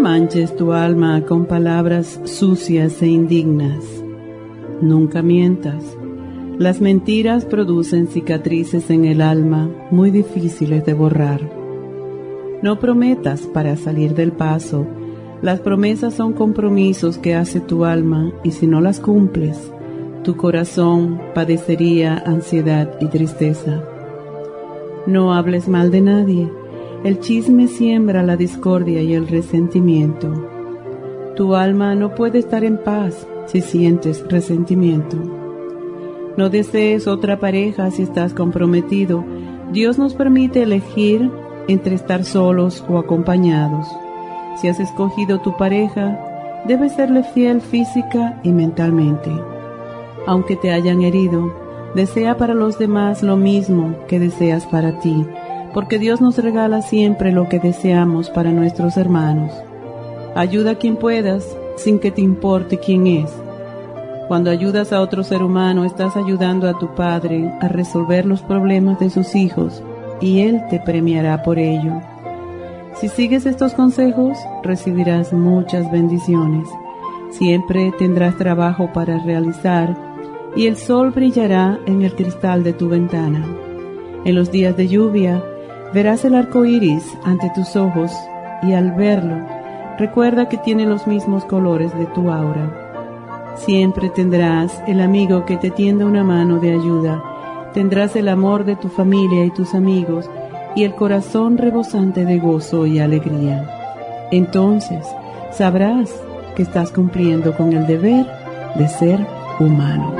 Manches tu alma con palabras sucias e indignas. Nunca mientas. Las mentiras producen cicatrices en el alma muy difíciles de borrar. No prometas para salir del paso. Las promesas son compromisos que hace tu alma y si no las cumples, tu corazón padecería ansiedad y tristeza. No hables mal de nadie el chisme siembra la discordia y el resentimiento. Tu alma no puede estar en paz si sientes resentimiento. No desees otra pareja si estás comprometido. Dios nos permite elegir entre estar solos o acompañados. Si has escogido tu pareja, debes serle fiel física y mentalmente. Aunque te hayan herido, desea para los demás lo mismo que deseas para ti porque Dios nos regala siempre lo que deseamos para nuestros hermanos. Ayuda a quien puedas sin que te importe quién es. Cuando ayudas a otro ser humano, estás ayudando a tu Padre a resolver los problemas de sus hijos y Él te premiará por ello. Si sigues estos consejos, recibirás muchas bendiciones. Siempre tendrás trabajo para realizar y el sol brillará en el cristal de tu ventana. En los días de lluvia, Verás el arco iris ante tus ojos y al verlo, recuerda que tiene los mismos colores de tu aura. Siempre tendrás el amigo que te tienda una mano de ayuda, tendrás el amor de tu familia y tus amigos y el corazón rebosante de gozo y alegría. Entonces sabrás que estás cumpliendo con el deber de ser humano.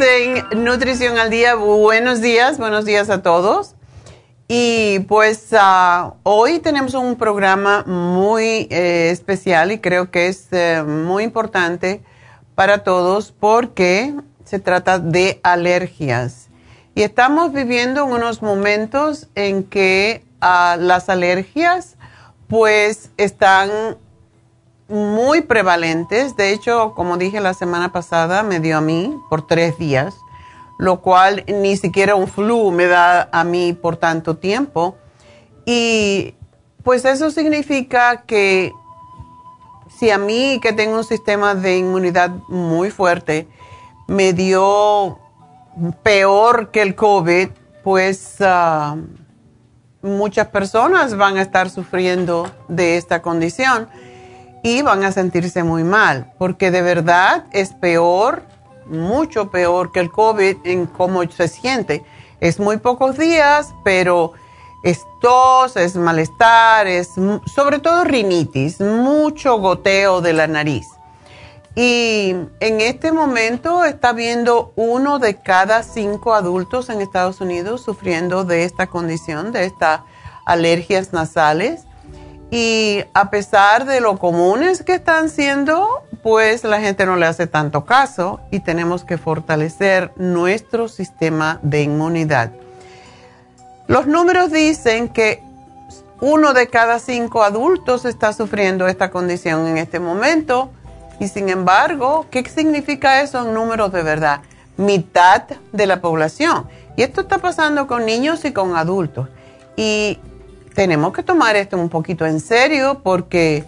En Nutrición al Día. Buenos días, buenos días a todos. Y pues ah, hoy tenemos un programa muy eh, especial y creo que es eh, muy importante para todos porque se trata de alergias. Y estamos viviendo unos momentos en que ah, las alergias pues están muy prevalentes. De hecho, como dije la semana pasada, me dio a mí por tres días, lo cual ni siquiera un flu me da a mí por tanto tiempo. Y pues eso significa que si a mí, que tengo un sistema de inmunidad muy fuerte, me dio peor que el COVID, pues ah, muchas personas van a estar sufriendo de esta condición y van a sentirse muy mal, porque de verdad es peor, mucho peor que el COVID en cómo se siente. Es muy pocos días, pero es tos, es malestar, es sobre todo rinitis, mucho goteo de la nariz. Y en este momento está viendo uno de cada cinco adultos en Estados Unidos sufriendo de esta condición, de estas alergias nasales. Y a pesar de lo comunes que están siendo, pues la gente no le hace tanto caso y tenemos que fortalecer nuestro sistema de inmunidad. Los números dicen que uno de cada cinco adultos está sufriendo esta condición en este momento y sin embargo, ¿qué significa eso en números de verdad? Mitad de la población. Y esto está pasando con niños y con adultos. Y tenemos que tomar esto un poquito en serio porque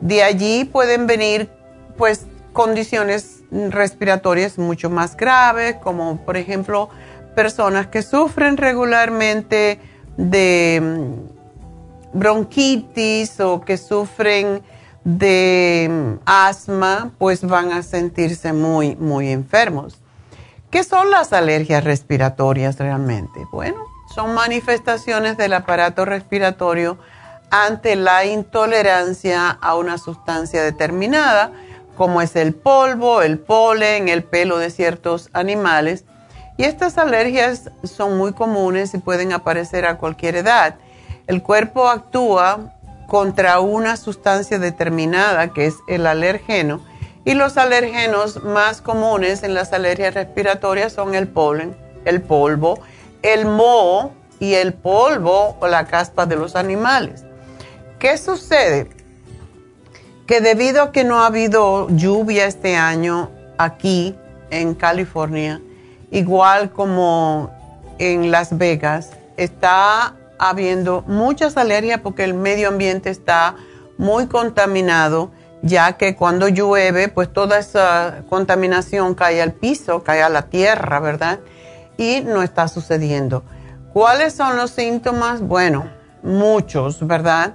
de allí pueden venir pues condiciones respiratorias mucho más graves, como por ejemplo personas que sufren regularmente de mm, bronquitis o que sufren de mm, asma, pues van a sentirse muy, muy enfermos. ¿Qué son las alergias respiratorias realmente? Bueno, son manifestaciones del aparato respiratorio ante la intolerancia a una sustancia determinada, como es el polvo, el polen, el pelo de ciertos animales. Y estas alergias son muy comunes y pueden aparecer a cualquier edad. El cuerpo actúa contra una sustancia determinada que es el alergeno y los alergenos más comunes en las alergias respiratorias son el polen, el polvo, el moho y el polvo o la caspa de los animales. ¿Qué sucede? Que debido a que no ha habido lluvia este año aquí en California, igual como en Las Vegas, está habiendo muchas alergias porque el medio ambiente está muy contaminado, ya que cuando llueve, pues toda esa contaminación cae al piso, cae a la tierra, ¿verdad? Y no está sucediendo. ¿Cuáles son los síntomas? Bueno, muchos, ¿verdad?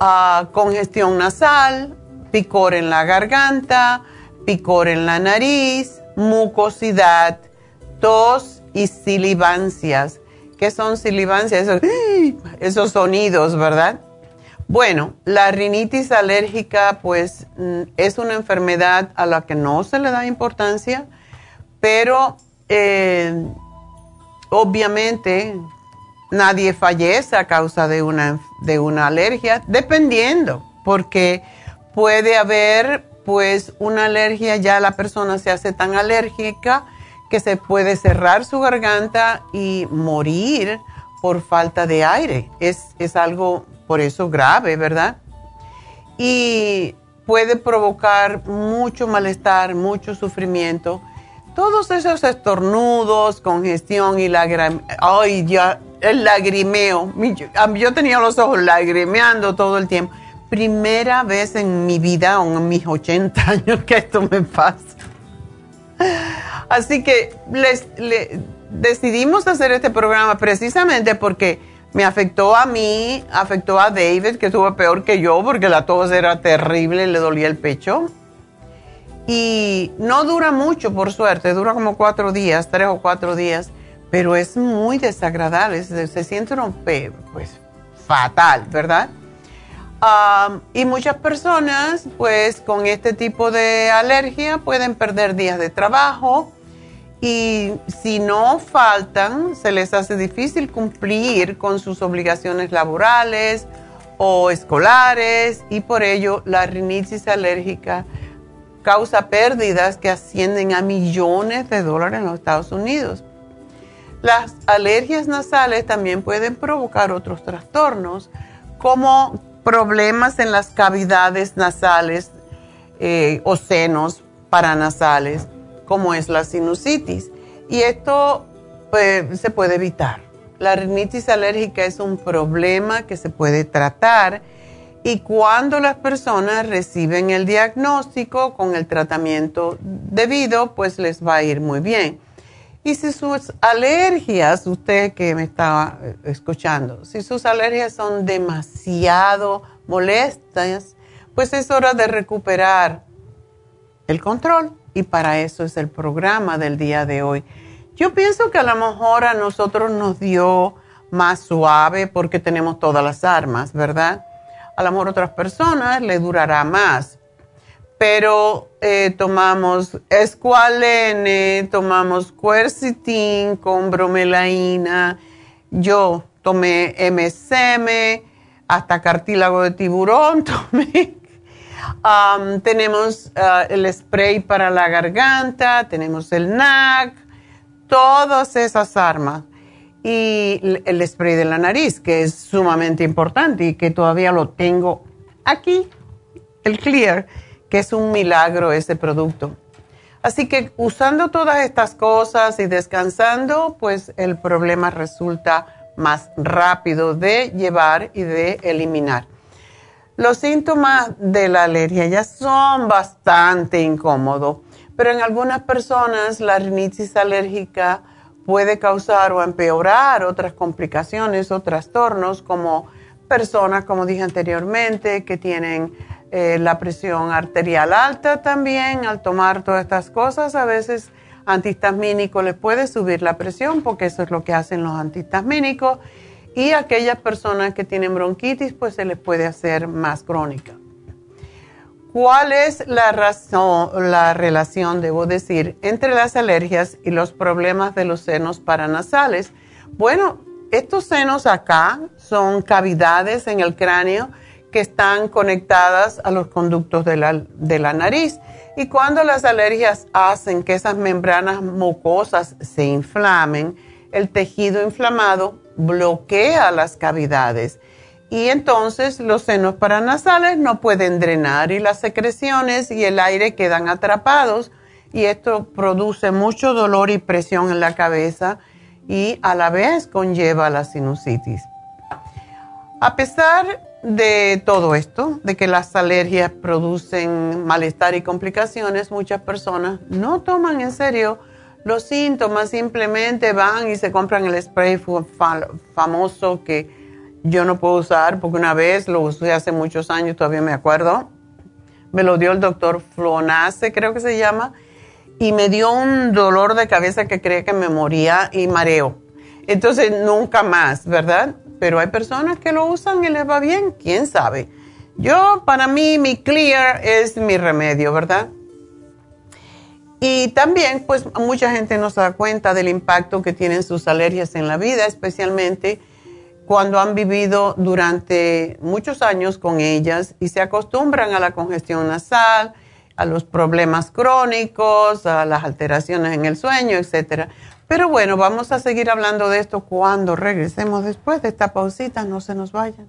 Ah, congestión nasal, picor en la garganta, picor en la nariz, mucosidad, tos y silivancias ¿Qué son silivancias? Esos, esos sonidos, ¿verdad? Bueno, la rinitis alérgica pues mm, es una enfermedad a la que no se le da importancia, pero eh, obviamente nadie fallece a causa de una, de una alergia, dependiendo, porque puede haber pues una alergia, ya la persona se hace tan alérgica que se puede cerrar su garganta y morir por falta de aire. Es, es algo por eso grave, ¿verdad? Y puede provocar mucho malestar, mucho sufrimiento. Todos esos estornudos, congestión y lagrimeo, ay, ya, el lagrimeo. Yo tenía los ojos lagrimeando todo el tiempo. Primera vez en mi vida, en mis 80 años, que esto me pasa. Así que les, decidimos hacer este programa precisamente porque me afectó a mí, afectó a David, que estuvo peor que yo porque la tos era terrible, le dolía el pecho. Y no dura mucho, por suerte, dura como cuatro días, tres o cuatro días, pero es muy desagradable, se, se siente un, pues, fatal, ¿verdad? y muchas personas, pues con este tipo de alergia, pueden perder días de trabajo y si no faltan, se les hace difícil cumplir con sus obligaciones laborales o escolares y por ello la rinitis alérgica causa pérdidas que ascienden a millones de dólares en los Estados Unidos. Las alergias nasales también pueden provocar otros trastornos como problemas en las cavidades nasales, eh, o senos paranasales, como es la sinusitis. Y esto pues, se puede evitar. La rinitis alérgica es un problema que se puede tratar y cuando las personas reciben el diagnóstico con el tratamiento debido, pues les va a ir muy bien. Y si sus alergias, usted que me está eh, escuchando, si sus alergias son demasiado molestas, pues es hora de recuperar el control y para eso es el programa del día de hoy. Yo pienso que a lo mejor a nosotros nos dio más suave porque tenemos todas las armas, ¿verdad? A lo mejor otras personas le durará más. Pero eh, tomamos escualene, tomamos quercitin con bromelaína. Yo tomé MSM, hasta cartílago de tiburón tomé. tenemos uh, el spray para la garganta, tenemos el NAC, todas esas armas y el spray de la nariz, que es sumamente importante y que todavía lo tengo aquí, el Clear, que es un milagro ese producto. Así que usando todas estas cosas y descansando, pues el problema resulta más rápido de llevar y de eliminar. Los síntomas de la alergia ya son bastante incómodos, pero en algunas personas la rinitis alérgica puede causar o empeorar otras complicaciones o trastornos como personas, como dije anteriormente, que tienen eh, la presión arterial alta también, al tomar todas estas cosas, a veces antihistamínico les puede subir la presión porque eso es lo que hacen los antihistamínicos y aquellas personas que tienen bronquitis pues se les puede hacer más crónica. ¿Cuál es la razón, la relación, debo decir, entre las alergias y los problemas de los senos paranasales? Bueno, estos senos acá son cavidades en el cráneo que están conectadas a los conductos de la, de la nariz. Y cuando las alergias hacen que esas membranas mucosas se inflamen, el tejido inflamado bloquea las cavidades y entonces los senos paranasales no pueden drenar y las secreciones y el aire quedan atrapados y esto produce mucho dolor y presión en la cabeza y a la vez conlleva la sinusitis. A pesar de todo esto, de que las alergias producen malestar y complicaciones, muchas personas no toman en serio los síntomas, simplemente van y se compran el spray famoso que yo no puedo usar porque una vez lo usé hace muchos años, todavía me acuerdo. Me lo dio el doctor Flonace, creo que se llama, y me dio un dolor de cabeza que creía que me moría y mareo. Entonces, nunca más, ¿verdad? Pero hay personas que lo usan y les va bien, quién sabe. Yo, para mí, mi Clear es mi remedio, ¿verdad? Y también, pues, mucha gente no se da cuenta del impacto que tienen sus alergias en la vida, especialmente cuando han vivido durante muchos años con ellas y se acostumbran a la congestión nasal, a los problemas crónicos, a las alteraciones en el sueño, etc. Pero bueno, vamos a seguir hablando de esto cuando regresemos después de esta pausita, no se nos vayan.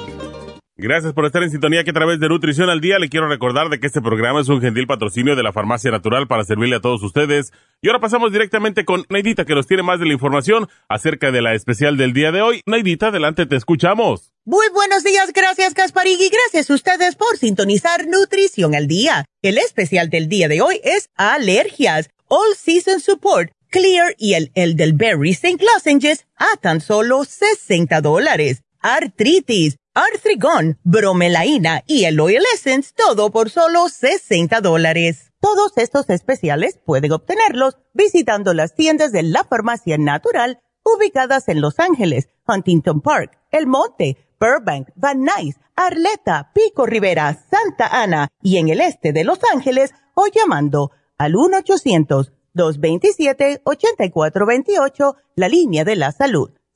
Gracias por estar en sintonía que a través de Nutrición al Día le quiero recordar de que este programa es un gentil patrocinio de la Farmacia Natural para servirle a todos ustedes. Y ahora pasamos directamente con Neidita que nos tiene más de la información acerca de la especial del día de hoy. Neidita, adelante, te escuchamos. Muy buenos días, gracias Gasparín y gracias a ustedes por sintonizar Nutrición al Día. El especial del día de hoy es alergias, All Season Support, Clear y el Elderberry St. Lozenges a tan solo 60 dólares. Artritis Arthrigon, bromelaína y el Oil Essence, todo por solo 60 dólares. Todos estos especiales pueden obtenerlos visitando las tiendas de la farmacia natural ubicadas en Los Ángeles, Huntington Park, El Monte, Burbank, Van Nuys, Arleta, Pico Rivera, Santa Ana y en el este de Los Ángeles o llamando al 1-800-227-8428, la línea de la salud.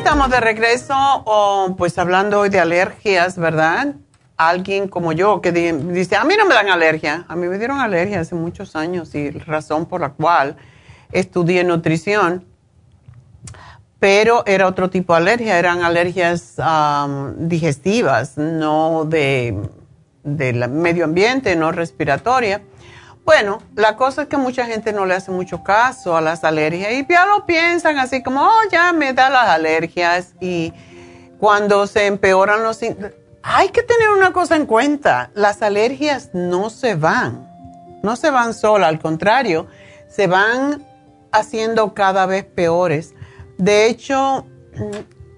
Estamos de regreso, pues hablando hoy de alergias, ¿verdad? Alguien como yo que dice, a mí no me dan alergia, a mí me dieron alergia hace muchos años y razón por la cual estudié nutrición, pero era otro tipo de alergia, eran alergias digestivas, no de, del medio ambiente, no respiratoria. Bueno, la cosa es que mucha gente no le hace mucho caso a las alergias y ya lo piensan así como, oh, ya me da las alergias y cuando se empeoran los... Hay que tener una cosa en cuenta, las alergias no se van, no se van solas, al contrario, se van haciendo cada vez peores. De hecho,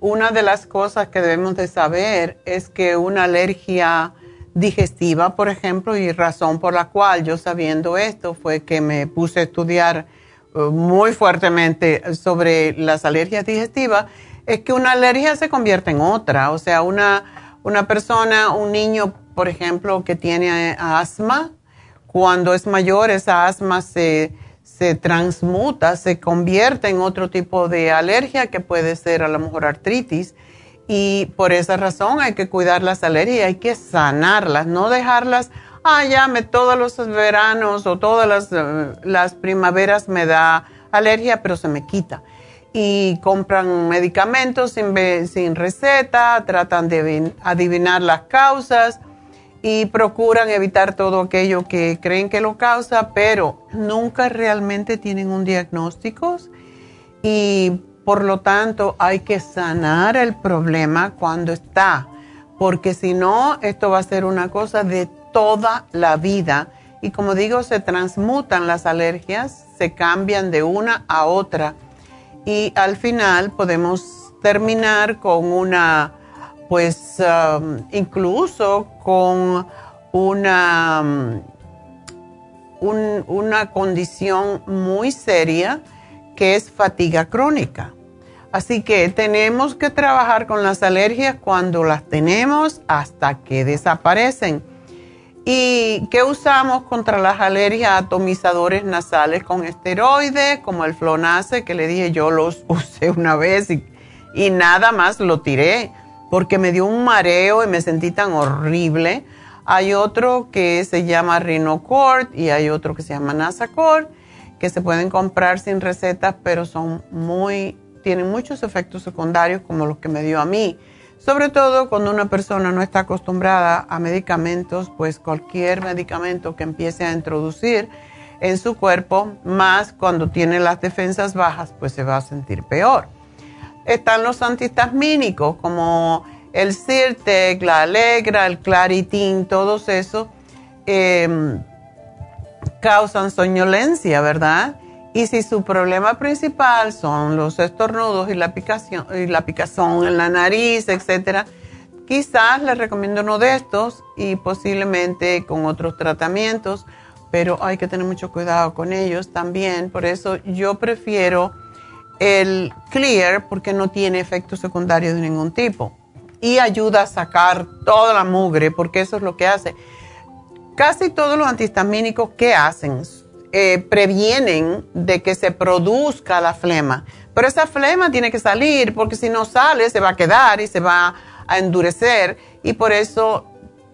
una de las cosas que debemos de saber es que una alergia digestiva, por ejemplo, y razón por la cual yo sabiendo esto fue que me puse a estudiar eh, muy fuertemente sobre las alergias digestivas, es que una alergia se convierte en otra. O sea, una, una persona, un niño, por ejemplo, que tiene asma, cuando es mayor, esa asma se, se transmuta, se convierte en otro tipo de alergia que puede ser a lo mejor artritis y por esa razón hay que cuidar las alergias, hay que sanarlas, no dejarlas, ah, ya me todos los veranos o todas las, eh, las primaveras me da alergia, pero se me quita. Y compran medicamentos sin, sin receta, tratan de adivinar las causas y procuran evitar todo aquello que creen que lo causa, pero nunca realmente tienen un diagnóstico. Y por lo tanto, hay que sanar el problema cuando está, porque si no, esto va a ser una cosa de toda la vida. Y como digo, se transmutan las alergias, se cambian de una a otra. Y al final podemos terminar con una, pues um, incluso con una, um, una condición muy seria que es fatiga crónica. Así que tenemos que trabajar con las alergias cuando las tenemos hasta que desaparecen. ¿Y qué usamos contra las alergias? Atomizadores nasales con esteroides, como el Flonase, que le dije yo los usé una vez y, y nada más lo tiré porque me dio un mareo y me sentí tan horrible. Hay otro que se llama Rhinocort y hay otro que se llama Nasacort que se pueden comprar sin recetas, pero son muy, tienen muchos efectos secundarios como los que me dio a mí. Sobre todo cuando una persona no está acostumbrada a medicamentos, pues cualquier medicamento que empiece a introducir en su cuerpo, más cuando tiene las defensas bajas, pues se va a sentir peor. Están los antihistamínicos como el Sirtec, la Alegra, el Claritin, todos esos em, causan soñolencia, ¿verdad? Y si su problema principal son los estornudos y la, picación, y la picazón en la nariz, etcétera, quizás le recomiendo uno de estos y posiblemente con otros tratamientos, pero hay que tener mucho cuidado con ellos también. Por eso yo prefiero el Clear porque no tiene efectos secundarios de ningún tipo y ayuda a sacar toda la mugre porque eso es lo que hace. Casi todos los antihistamínicos que hacen eh, previenen de que se produzca la flema. Pero esa flema tiene que salir porque si no sale se va a quedar y se va a endurecer. Y por eso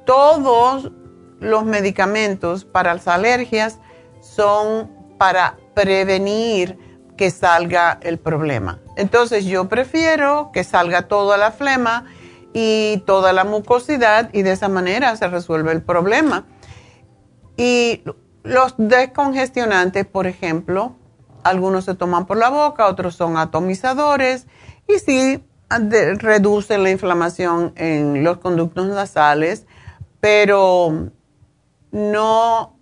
todos los medicamentos para las alergias son para prevenir que salga el problema. Entonces yo prefiero que salga toda la flema y toda la mucosidad y de esa manera se resuelve el problema. Y los descongestionantes, por ejemplo, algunos se toman por la boca, otros son atomizadores y sí reducen la inflamación en los conductos nasales, pero no,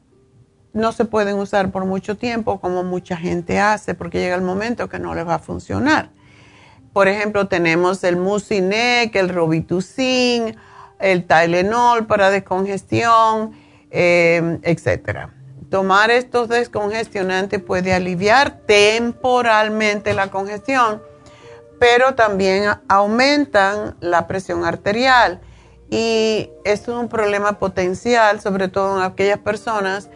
no se pueden usar por mucho tiempo como mucha gente hace porque llega el momento que no les va a funcionar. Por ejemplo, tenemos el Mucinec, el Robitussin, el Tylenol para descongestión, eh, etcétera tomar estos descongestionantes puede aliviar temporalmente la congestión, pero también aumentan la presión arterial. Y esto es un problema potencial, sobre todo en aquellas personas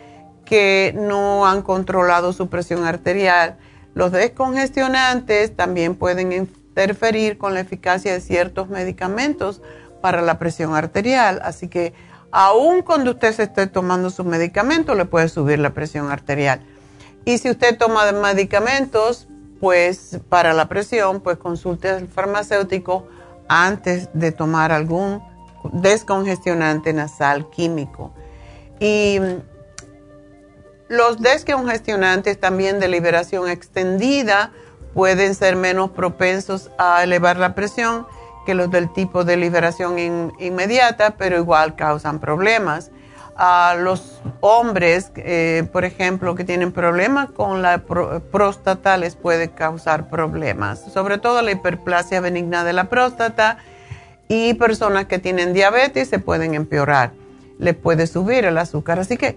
que no han controlado su presión arterial. Los descongestionantes también pueden interferir con la eficacia de ciertos medicamentos para la presión arterial, así que Aún cuando usted se esté tomando su medicamento, le puede subir la presión arterial. Y si usted toma medicamentos, pues para la presión, pues consulte al farmacéutico antes de tomar algún descongestionante nasal químico. Y los descongestionantes también de liberación extendida pueden ser menos propensos a elevar la presión que los del tipo de liberación inmediata, pero igual causan problemas. A los hombres, eh, por ejemplo, que tienen problemas con la próstata, les puede causar problemas, sobre todo la hiperplasia benigna de la próstata y personas que tienen diabetes se pueden empeorar, le puede subir el azúcar. Así que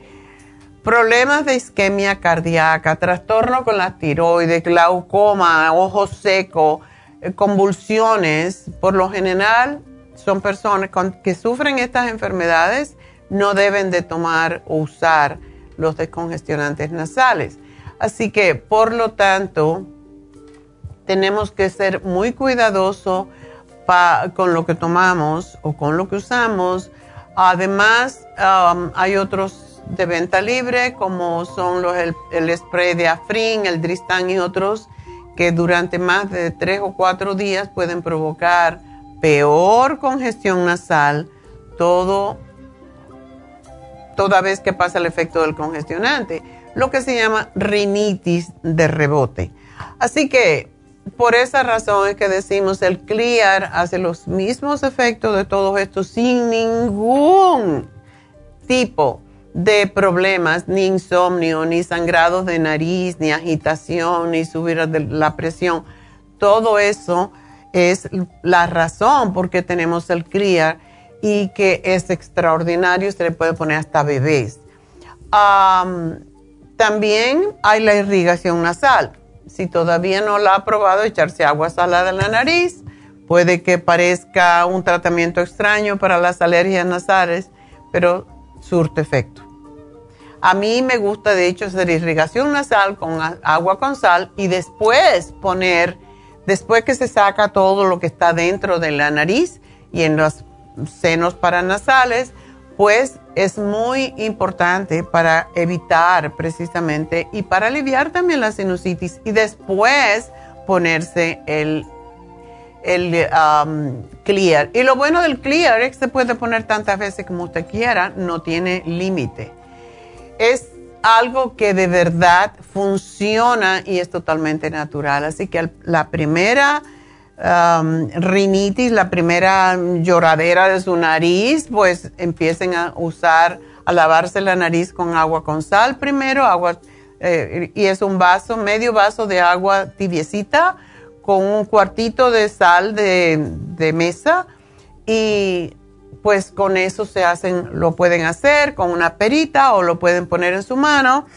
problemas de isquemia cardíaca, trastorno con la tiroides, glaucoma, ojo seco, convulsiones, por lo general son personas que sufren estas enfermedades, no deben de tomar o usar los descongestionantes nasales. Así que, por lo tanto, tenemos que ser muy cuidadosos con lo que tomamos o con lo que usamos. Además, um, hay otros de venta libre, como son los, el, el spray de Afrin, el Dristan y otros, que durante más de tres o cuatro días pueden provocar peor congestión nasal, todo, toda vez que pasa el efecto del congestionante, lo que se llama rinitis de rebote. Así que por esa razón es que decimos el Clear hace los mismos efectos de todos estos sin ningún tipo de problemas, ni insomnio, ni sangrados de nariz, ni agitación, ni subir la presión. Todo eso es la razón por qué tenemos el CRIAR y que es extraordinario, se le puede poner hasta bebés. también hay la irrigación nasal. Si todavía no la ha probado, echarse agua salada en la nariz. Puede que parezca un tratamiento extraño para las alergias nasales, pero surte efecto. A mí me gusta, de hecho, hacer irrigación nasal con agua con sal y después poner, después que se saca todo lo que está dentro de la nariz y en los senos paranasales, pues es muy importante para evitar precisamente y para aliviar también la sinusitis y después ponerse el, um, clear. Y lo bueno del clear es que se puede poner tantas veces como usted quiera, no tiene límite es algo que de verdad funciona y es totalmente natural. Así que la primera um, rinitis, la primera lloradera de su nariz, pues empiecen a usar, a lavarse la nariz con agua con sal primero, agua, eh, y es un vaso, medio vaso de agua tibiecita con un cuartito de sal de, de mesa y pues con eso se hacen, lo pueden hacer con una perita o lo pueden poner en su mano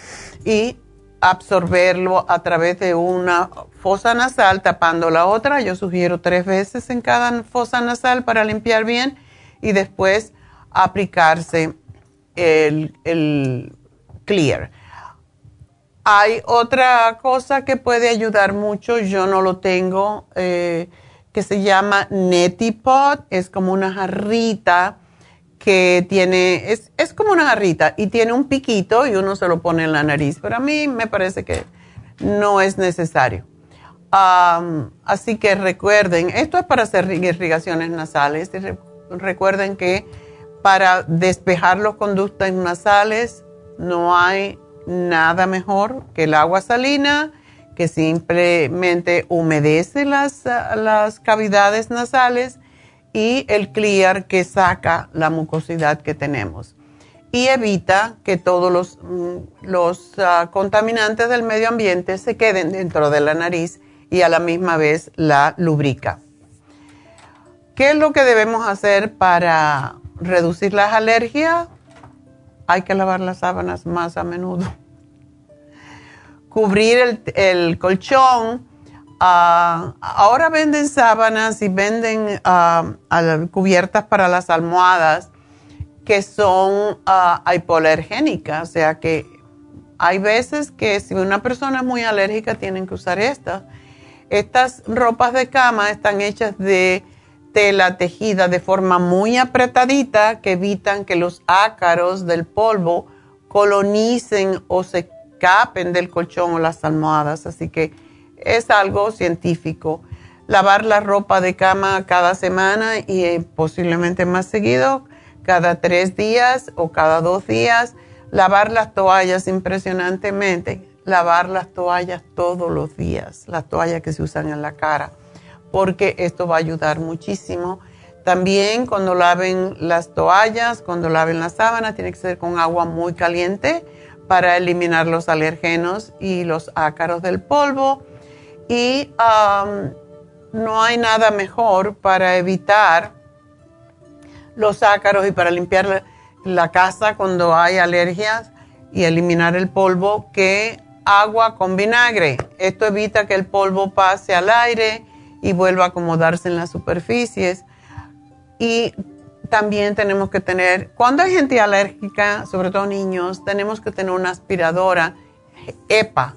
y absorberlo a través de una fosa nasal tapando la otra. Yo sugiero tres veces en cada fosa nasal para limpiar bien y después aplicarse el, clear. Hay otra cosa que puede ayudar mucho, yo no lo tengo, eh, que se llama Neti Pot, es como una jarrita que tiene, es, es, como una jarrita y tiene un piquito y uno se lo pone en la nariz, pero a mí me parece que no es necesario. así que recuerden, esto es para hacer irrigaciones nasales, recuerden que para despejar los conductos nasales no hay nada mejor que el agua salina, que simplemente humedece las, las cavidades nasales y el clear que saca la mucosidad que tenemos y evita que todos los, mm, los ah, contaminantes del medio ambiente se queden dentro de la nariz y a la misma vez la lubrica. ¿Qué es lo que debemos hacer para reducir las alergias? Hay que lavar las sábanas más a menudo. Cubrir el, el colchón Ah, ahora venden sábanas y venden ah, cubiertas para las almohadas que son uh, hipoalergénicas, o sea que hay veces que si una persona es muy alérgica tienen que usar estas. Estas ropas de cama están hechas de tela tejida de forma muy apretadita que evitan que los ácaros del polvo colonicen o se escapen del colchón o las almohadas. Así que es algo científico. Lavar la ropa de cama cada semana y eh, posiblemente más seguido, cada tres días o cada dos días. Lavar las toallas impresionantemente. Lavar las toallas todos los días, las toallas que se usan en la cara, porque esto va a ayudar muchísimo. También cuando laven las toallas, cuando laven las sábanas, tiene que ser con agua muy caliente para eliminar los alergenos y los ácaros del polvo y um, no hay nada mejor para evitar los ácaros y para limpiar la, casa cuando hay alergias y eliminar el polvo que agua con vinagre. Esto evita que el polvo pase al aire y vuelva a acomodarse en las superficies. Y también tenemos que tener, cuando hay gente alérgica, sobre todo niños, tenemos que tener una aspiradora EPA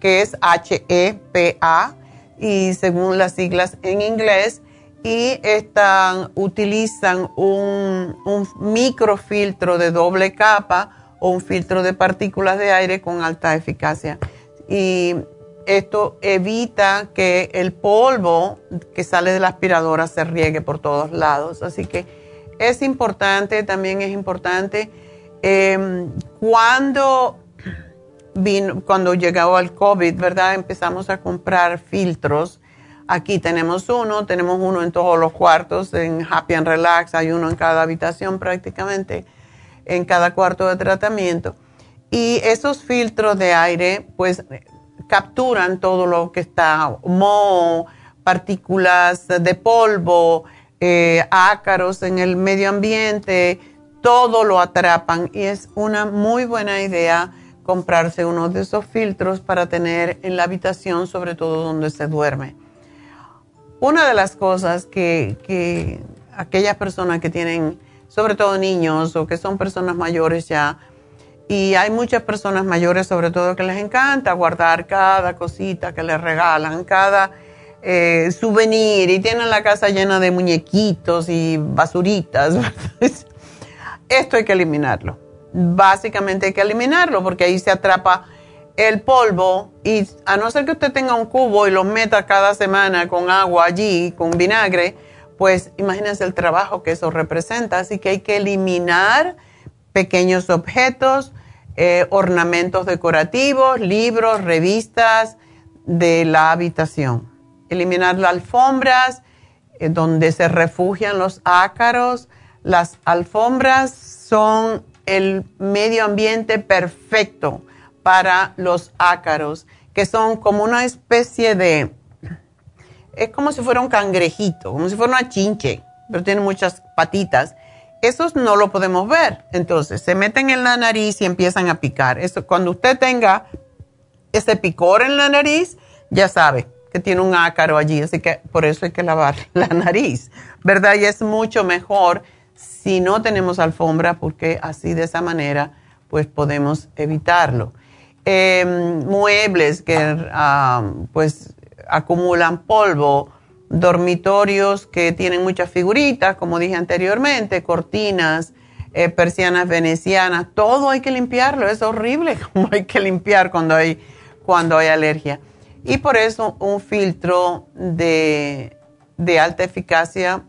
que es H-E-P-A, y según las siglas en inglés, y están, utilizan un, un microfiltro de doble capa o un filtro de partículas de aire con alta eficacia. Y esto evita que el polvo que sale de la aspiradora se riegue por todos lados. Así que es importante, también es importante, em, cuando cuando llegó el COVID, ¿verdad? Empezamos a comprar filtros. Aquí tenemos uno, tenemos uno en todos los cuartos, en Happy and Relax, hay uno en cada habitación prácticamente, en cada cuarto de tratamiento. Y esos filtros de aire, pues, capturan todo lo que está, moho, partículas de polvo, eh, ácaros en el medio ambiente, todo lo atrapan y es una muy buena idea comprarse uno de esos filtros para tener en la habitación, sobre todo donde se duerme. Una de las cosas que, aquellas personas que tienen, sobre todo niños o que son personas mayores ya, y hay muchas personas mayores sobre todo que les encanta guardar cada cosita que les regalan, cada eh, souvenir y tienen la casa llena de muñequitos y basuritas. Esto hay que eliminarlo básicamente hay que eliminarlo porque ahí se atrapa el polvo y a no ser que usted tenga un cubo y lo meta cada semana con agua allí, con vinagre, pues imagínense el trabajo que eso representa. Así que hay que eliminar pequeños objetos, eh, ornamentos decorativos, libros, revistas de la habitación. Eliminar las alfombras eh, donde se refugian los ácaros. Las alfombras son el medio ambiente perfecto para los ácaros, que son como una especie de, es como si fuera un cangrejito, como si fuera una chinche, pero tiene muchas patitas. Esos no lo podemos ver. Entonces, se meten en la nariz y empiezan a picar. Eso, cuando usted tenga ese picor en la nariz, ya sabe que tiene un ácaro allí. Así que por eso hay que lavar la nariz, ¿verdad? Y es mucho mejor si no tenemos alfombra, porque así de esa manera, pues podemos evitarlo. Em, muebles que pues acumulan polvo, dormitorios que tienen muchas figuritas, como dije anteriormente, cortinas, eh, persianas venecianas, todo hay que limpiarlo, es horrible como hay que limpiar cuando hay, cuando hay alergia. Y por eso un filtro de, de alta eficacia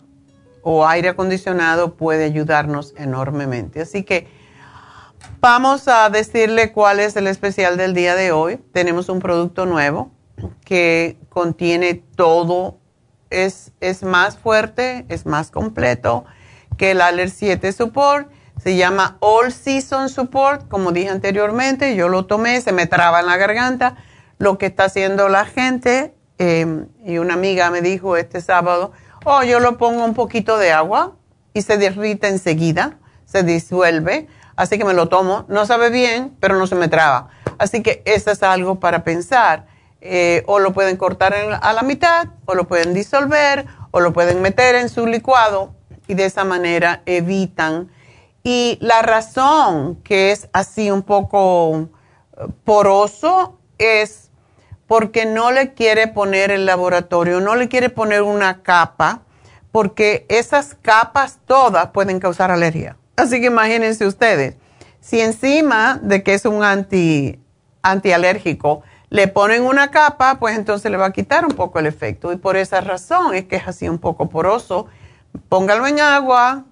o aire acondicionado puede ayudarnos enormemente. Así que vamos a decirle cuál es el especial del día de hoy. Tenemos un producto nuevo que contiene todo, es, es más fuerte, es más completo que el Aller 7 Support. Se llama All Season Support, como dije anteriormente, yo lo tomé, se me traba en la garganta. Lo que está haciendo la gente, eh, y una amiga me dijo este sábado, o yo lo pongo un poquito de agua y se derrite enseguida, se disuelve. Así que me lo tomo. No sabe bien, pero no se me traba. Así que eso es algo para pensar. Eh, o lo pueden cortar a la mitad, o lo pueden disolver, o lo pueden meter en su licuado y de esa manera evitan. Y la razón que es así un poco eh, poroso es porque no le quiere poner el laboratorio, no le quiere poner una capa, porque esas capas todas pueden causar alergia. Así que imagínense ustedes, si encima de que es un anti, antialérgico, le ponen una capa, pues entonces le va a quitar un poco el efecto. Y por esa razón es que es así un poco poroso. Póngalo en agua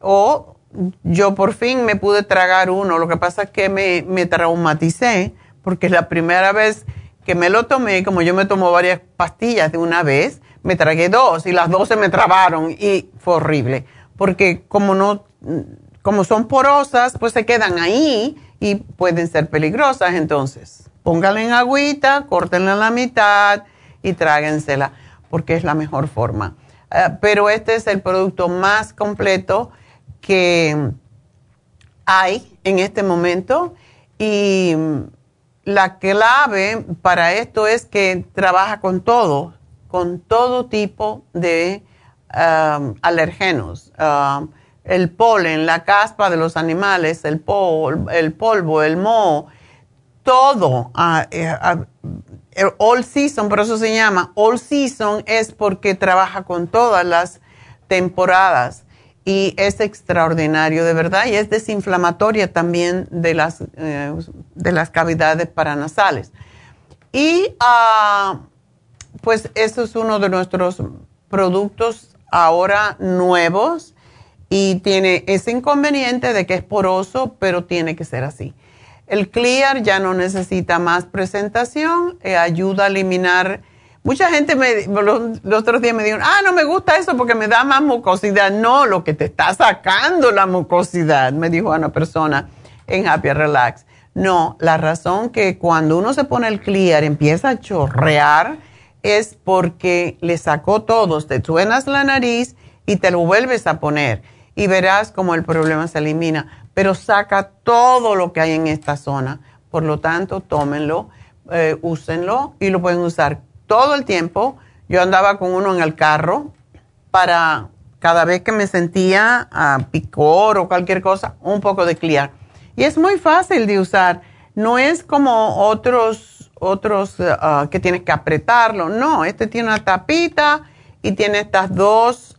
o yo por fin me pude tragar uno. Lo que pasa es que me, me traumaticé porque la primera vez que me lo tomé, como yo me tomo varias pastillas de una vez, me tragué dos y las dos se me trabaron y fue horrible, porque como no, como son porosas, pues se quedan ahí y pueden ser peligrosas, entonces póngala en agüita, córtenla a la mitad y tráguensela, porque es la mejor forma. Eh, pero este es el producto más completo que hay en este momento y la clave para esto es que trabaja con todo, con todo tipo de um, alergenos. Um, el polen, la caspa de los animales, el, el polvo, el moho, todo. Uh, uh, all season, por eso se llama all season, es porque trabaja con todas las temporadas y es extraordinario de verdad y es desinflamatoria también de las, eh, de las cavidades paranasales. Y ah, pues eso es uno de nuestros productos ahora nuevos y tiene ese inconveniente de que es poroso, pero tiene que ser así. El Clear ya no necesita más presentación, eh, ayuda a eliminar Mucha gente me, los, otros días me dijeron, ah, no me gusta eso porque me da más mucosidad. No, lo que te está sacando la mucosidad, me dijo una persona en Happy Relax. No, la razón que cuando uno se pone el clear empieza a chorrear es porque le sacó todo. Te suenas la nariz y te lo vuelves a poner y verás cómo el problema se elimina. Pero saca todo lo que hay en esta zona. Por lo tanto, tómenlo, eh, úsenlo y lo pueden usar todo el tiempo. Yo andaba con uno en el carro para cada vez que me sentía a picor o cualquier cosa, un poco de clear. Y es muy fácil de usar. No es como otros, otros uh, que tienes que apretarlo. No, este tiene una tapita y tiene estas dos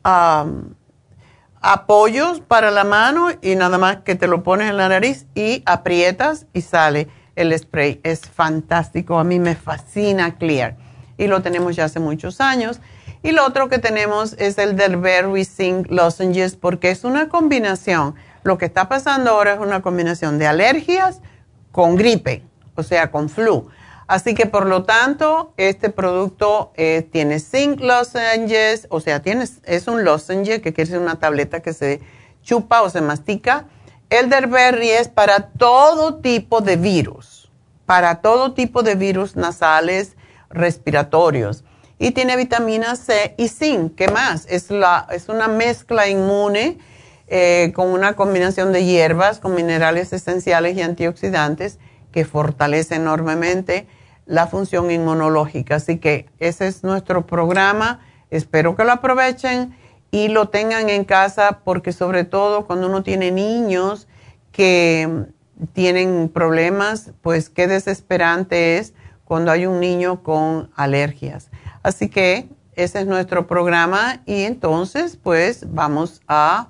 apoyos para la mano y nada más que te lo pones en la nariz y aprietas y sale el spray. Es fantástico. A mí me fascina Clear y lo tenemos ya hace muchos años. Y lo otro que tenemos es el del Berry Zinc Lozenges porque es una combinación. Lo que está pasando ahora es una combinación de alergias con gripe, o sea, con flu. Así que por lo tanto, este producto eh, tiene zinc lozenges, o sea, tiene, es un lozenge que quiere decir una tableta que se chupa o se mastica. Elderberry es para todo tipo de virus, para todo tipo de virus nasales, respiratorios. Y tiene vitamina C y zinc. ¿Qué más? Es, la, es una mezcla inmune eh, con una combinación de hierbas, con minerales esenciales y antioxidantes que fortalece enormemente la función inmunológica. Así que ese es nuestro programa. Espero que lo aprovechen y lo tengan en casa porque sobre todo cuando uno tiene niños que tienen problemas, pues qué desesperante es cuando hay un niño con alergias. Así que ese es nuestro programa y entonces pues vamos a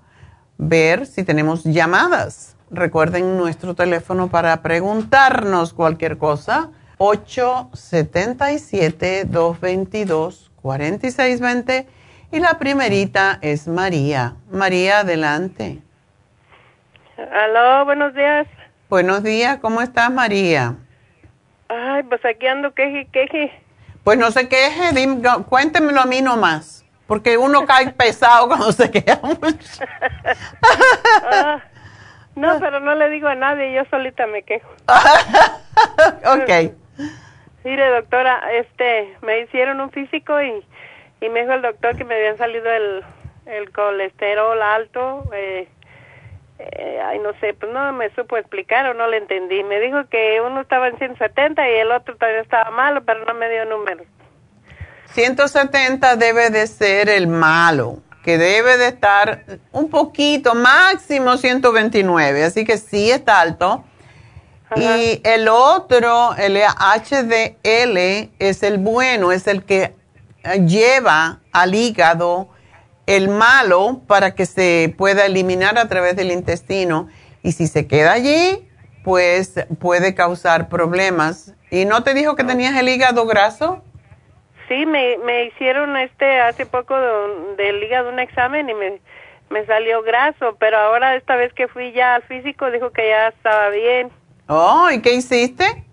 ver si tenemos llamadas. Recuerden nuestro teléfono para preguntarnos cualquier cosa. 877-222-4620. Y la primerita es María. María, adelante. Aló, buenos días. Buenos días, ¿cómo estás, María? Ay, pues aquí ando queje, queje. Pues no se queje, cuéntemelo a mí nomás, porque uno cae pesado cuando se queja mucho. Ah, no, pero no le digo a nadie, yo solita me quejo. ok. Mire, doctora, este, me hicieron un físico y, y me dijo el doctor que me habían salido el, el colesterol alto. Eh, eh, ay, no sé, pues no me supo explicar o no le entendí. Me dijo que uno estaba en 170 y el otro todavía estaba malo, pero no me dio números. 170 debe de ser el malo, que debe de estar un poquito, máximo 129, así que sí está alto. Y el otro, el HDL, es el bueno, es el que lleva al hígado el malo para que se pueda eliminar a través del intestino. Y si se queda allí, pues puede causar problemas. ¿Y no te dijo que tenías el hígado graso? Sí, me, me hicieron este hace poco del hígado un examen y me, me salió graso, pero ahora esta vez que fui ya al físico dijo que ya estaba bien. Oh, ¿y qué hiciste?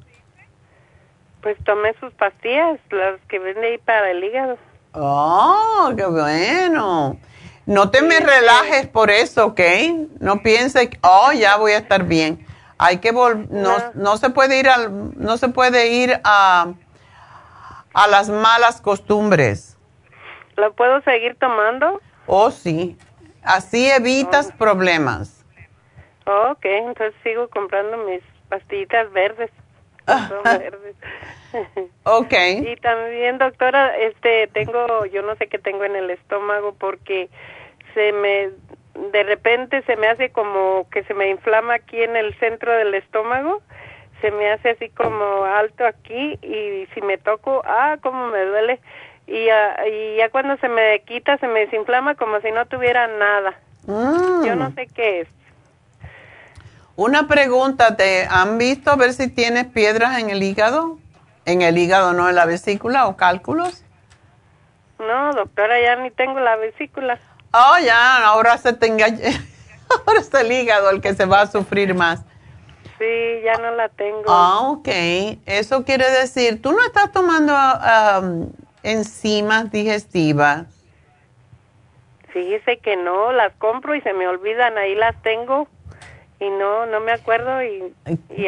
Pues tomé sus pastillas, las que vende ahí para el hígado. Oh, qué bueno. No te me relajes por eso, ¿ok? No pienses, oh, ya voy a estar bien. Hay que volver, no, no, se puede ir al, no se puede ir a, a las malas costumbres. ¿Lo puedo seguir tomando? Oh, sí. Así evitas oh. problemas. ok, entonces sigo comprando mis pastillitas verdes. verdes. Ok. Y también, doctora, este, tengo, yo no sé qué tengo en el estómago porque se me, de repente se me hace como que se me inflama aquí en el centro del estómago, se me hace así como alto aquí y si me toco, ah, como me duele. Y, y ya cuando se me quita, se me desinflama como si no tuviera nada. Yo no sé qué es. Una pregunta, ¿te han visto a ver si tienes piedras en el hígado? En el hígado, no en la vesícula o cálculos. No, doctora, ya ni tengo la vesícula. Oh, ya, ahora se tenga, ahora es el hígado el que se va a sufrir más. Sí, ya no la tengo. Ah, ok. Eso quiere decir, ¿tú no estás tomando um, enzimas digestivas? Fíjese que no, las compro y se me olvidan, ahí las tengo y no, no me acuerdo y...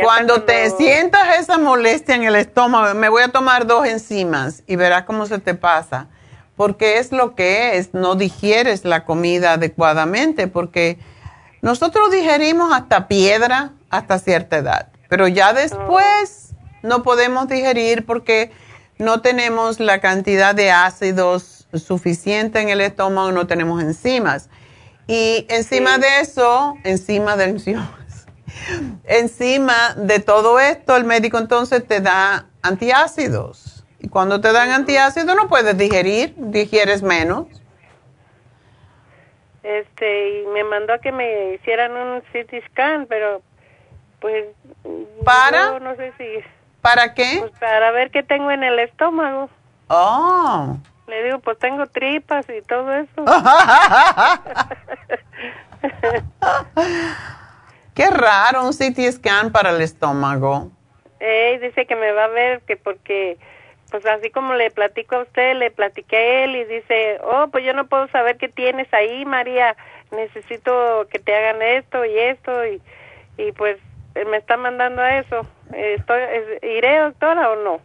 cuando te sientas esa molestia en el estómago, me voy a tomar dos enzimas y verás cómo se te pasa. Porque es lo que es, no digieres la comida adecuadamente, porque nosotros digerimos hasta piedra hasta cierta edad, pero ya después no podemos digerir porque no tenemos la cantidad de ácidos suficiente en el estómago, no tenemos enzimas. Y encima de eso, encima de encima de todo esto, el médico entonces te da antiácidos. Y cuando te dan antiácidos no puedes digerir, digieres menos. Este, y me mandó a que me hicieran un CT scan, pero pues para no sé si ¿Para qué? Pues para ver qué tengo en el estómago. Oh. Le digo, pues tengo tripas y todo eso. Qué raro un CT scan para el estómago. Eh, dice que me va a ver que porque pues así como le platico a usted, le platiqué a él y dice, oh, pues yo no puedo saber qué tienes ahí, María, necesito que te hagan esto y esto y, y pues me está mandando a eso. Estoy, ¿Iré, doctora, o no?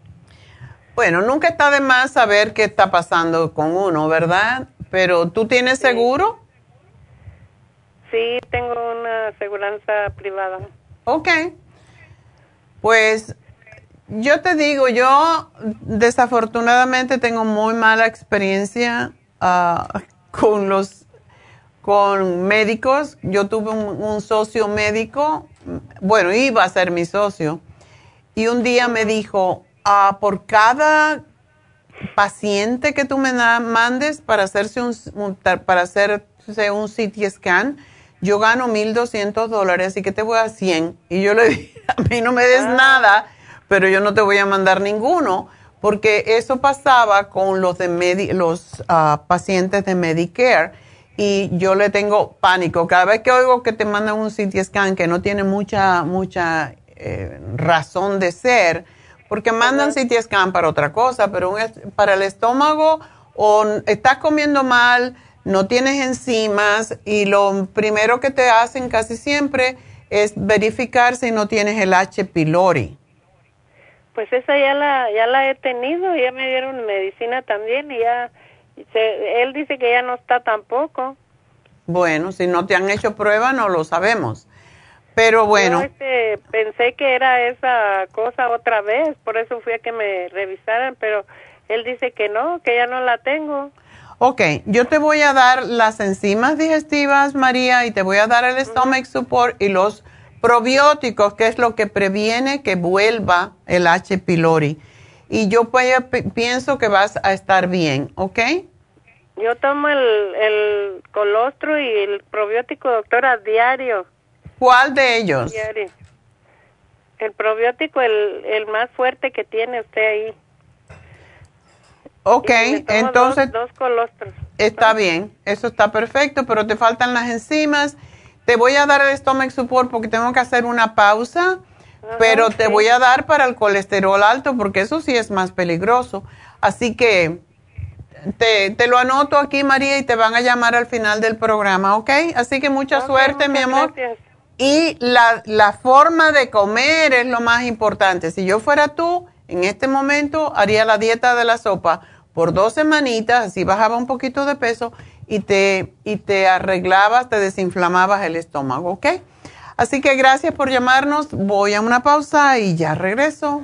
Bueno, nunca está de más saber qué está pasando con uno, ¿verdad? Pero ¿tú tienes seguro? Sí, tengo una aseguranza privada. Ok. Pues yo te digo, yo desafortunadamente tengo muy mala experiencia ah, con los con médicos. Yo tuve un, socio médico, bueno, iba a ser mi socio, y un día me dijo, por cada paciente que tú me mandes para hacerse un, para hacerse un CT scan, yo gano 1.200 dólares, así que te voy a 100. Y yo le dije, a mí no me des ah. nada pero yo no te voy a mandar ninguno, porque eso pasaba con los, de los ah, pacientes de Medicare y yo le tengo pánico. Cada vez que oigo que te mandan un CT scan que no tiene mucha, mucha eh, razón de ser, porque mandan CT scan para otra cosa, pero para el estómago o estás comiendo mal, no tienes enzimas y lo primero que te hacen casi siempre es verificar si no tienes el H. pylori. Pues esa ya la, ya la he tenido, ya me dieron medicina también y ya, él dice que ya no está tampoco. Bueno, si no te han hecho prueba no lo sabemos. Pero bueno. Yo este, pensé que era esa cosa otra vez, por eso fui a que me revisaran, pero él dice que no, que ya no la tengo. Ok, yo te voy a dar las enzimas digestivas, María, y te voy a dar el stomach support y los Probióticos, que es lo que previene que vuelva el H. pylori. Y yo pienso que vas a estar bien, ¿ok? Yo tomo el, el colostro y el probiótico, doctora, diario. ¿Cuál de ellos? El probiótico, el, el más fuerte que tiene usted ahí. Ok, entonces... Dos, dos colostros. Está bien, eso está perfecto, pero te faltan las enzimas te voy a dar el stomach support porque tengo que hacer una pausa, pero te voy a dar para el colesterol alto porque eso sí es más peligroso. Así que te, te, lo anoto aquí, María, y te van a llamar al final del programa, ¿ok? Así que mucha suerte, mi amor. Y la, la forma de comer es lo más importante. Si yo fuera tú, en este momento haría la dieta de la sopa por dos semanitas, así bajaba un poquito de peso y te, y te arreglabas, te desinflamabas el estómago, ¿ok? Así que gracias por llamarnos. Voy a una pausa y ya regreso.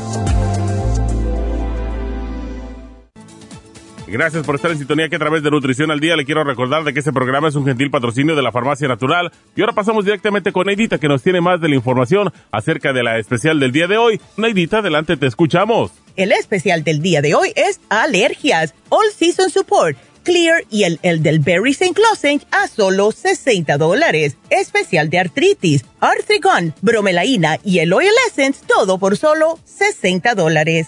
Gracias por estar en sintonía que a través de Nutrición al Día le quiero recordar de que este programa es un gentil patrocinio de la Farmacia Natural. Y ahora pasamos directamente con Neidita que nos tiene más de la información acerca de la especial del día de hoy. Neidita, adelante, te escuchamos. El especial del día de hoy es alergias, All Season Support. Clear y el, el del Berry St. a solo 60 dólares. Especial de artritis, Arthrigon, bromelaína y el Oil Essence, todo por solo 60 dólares.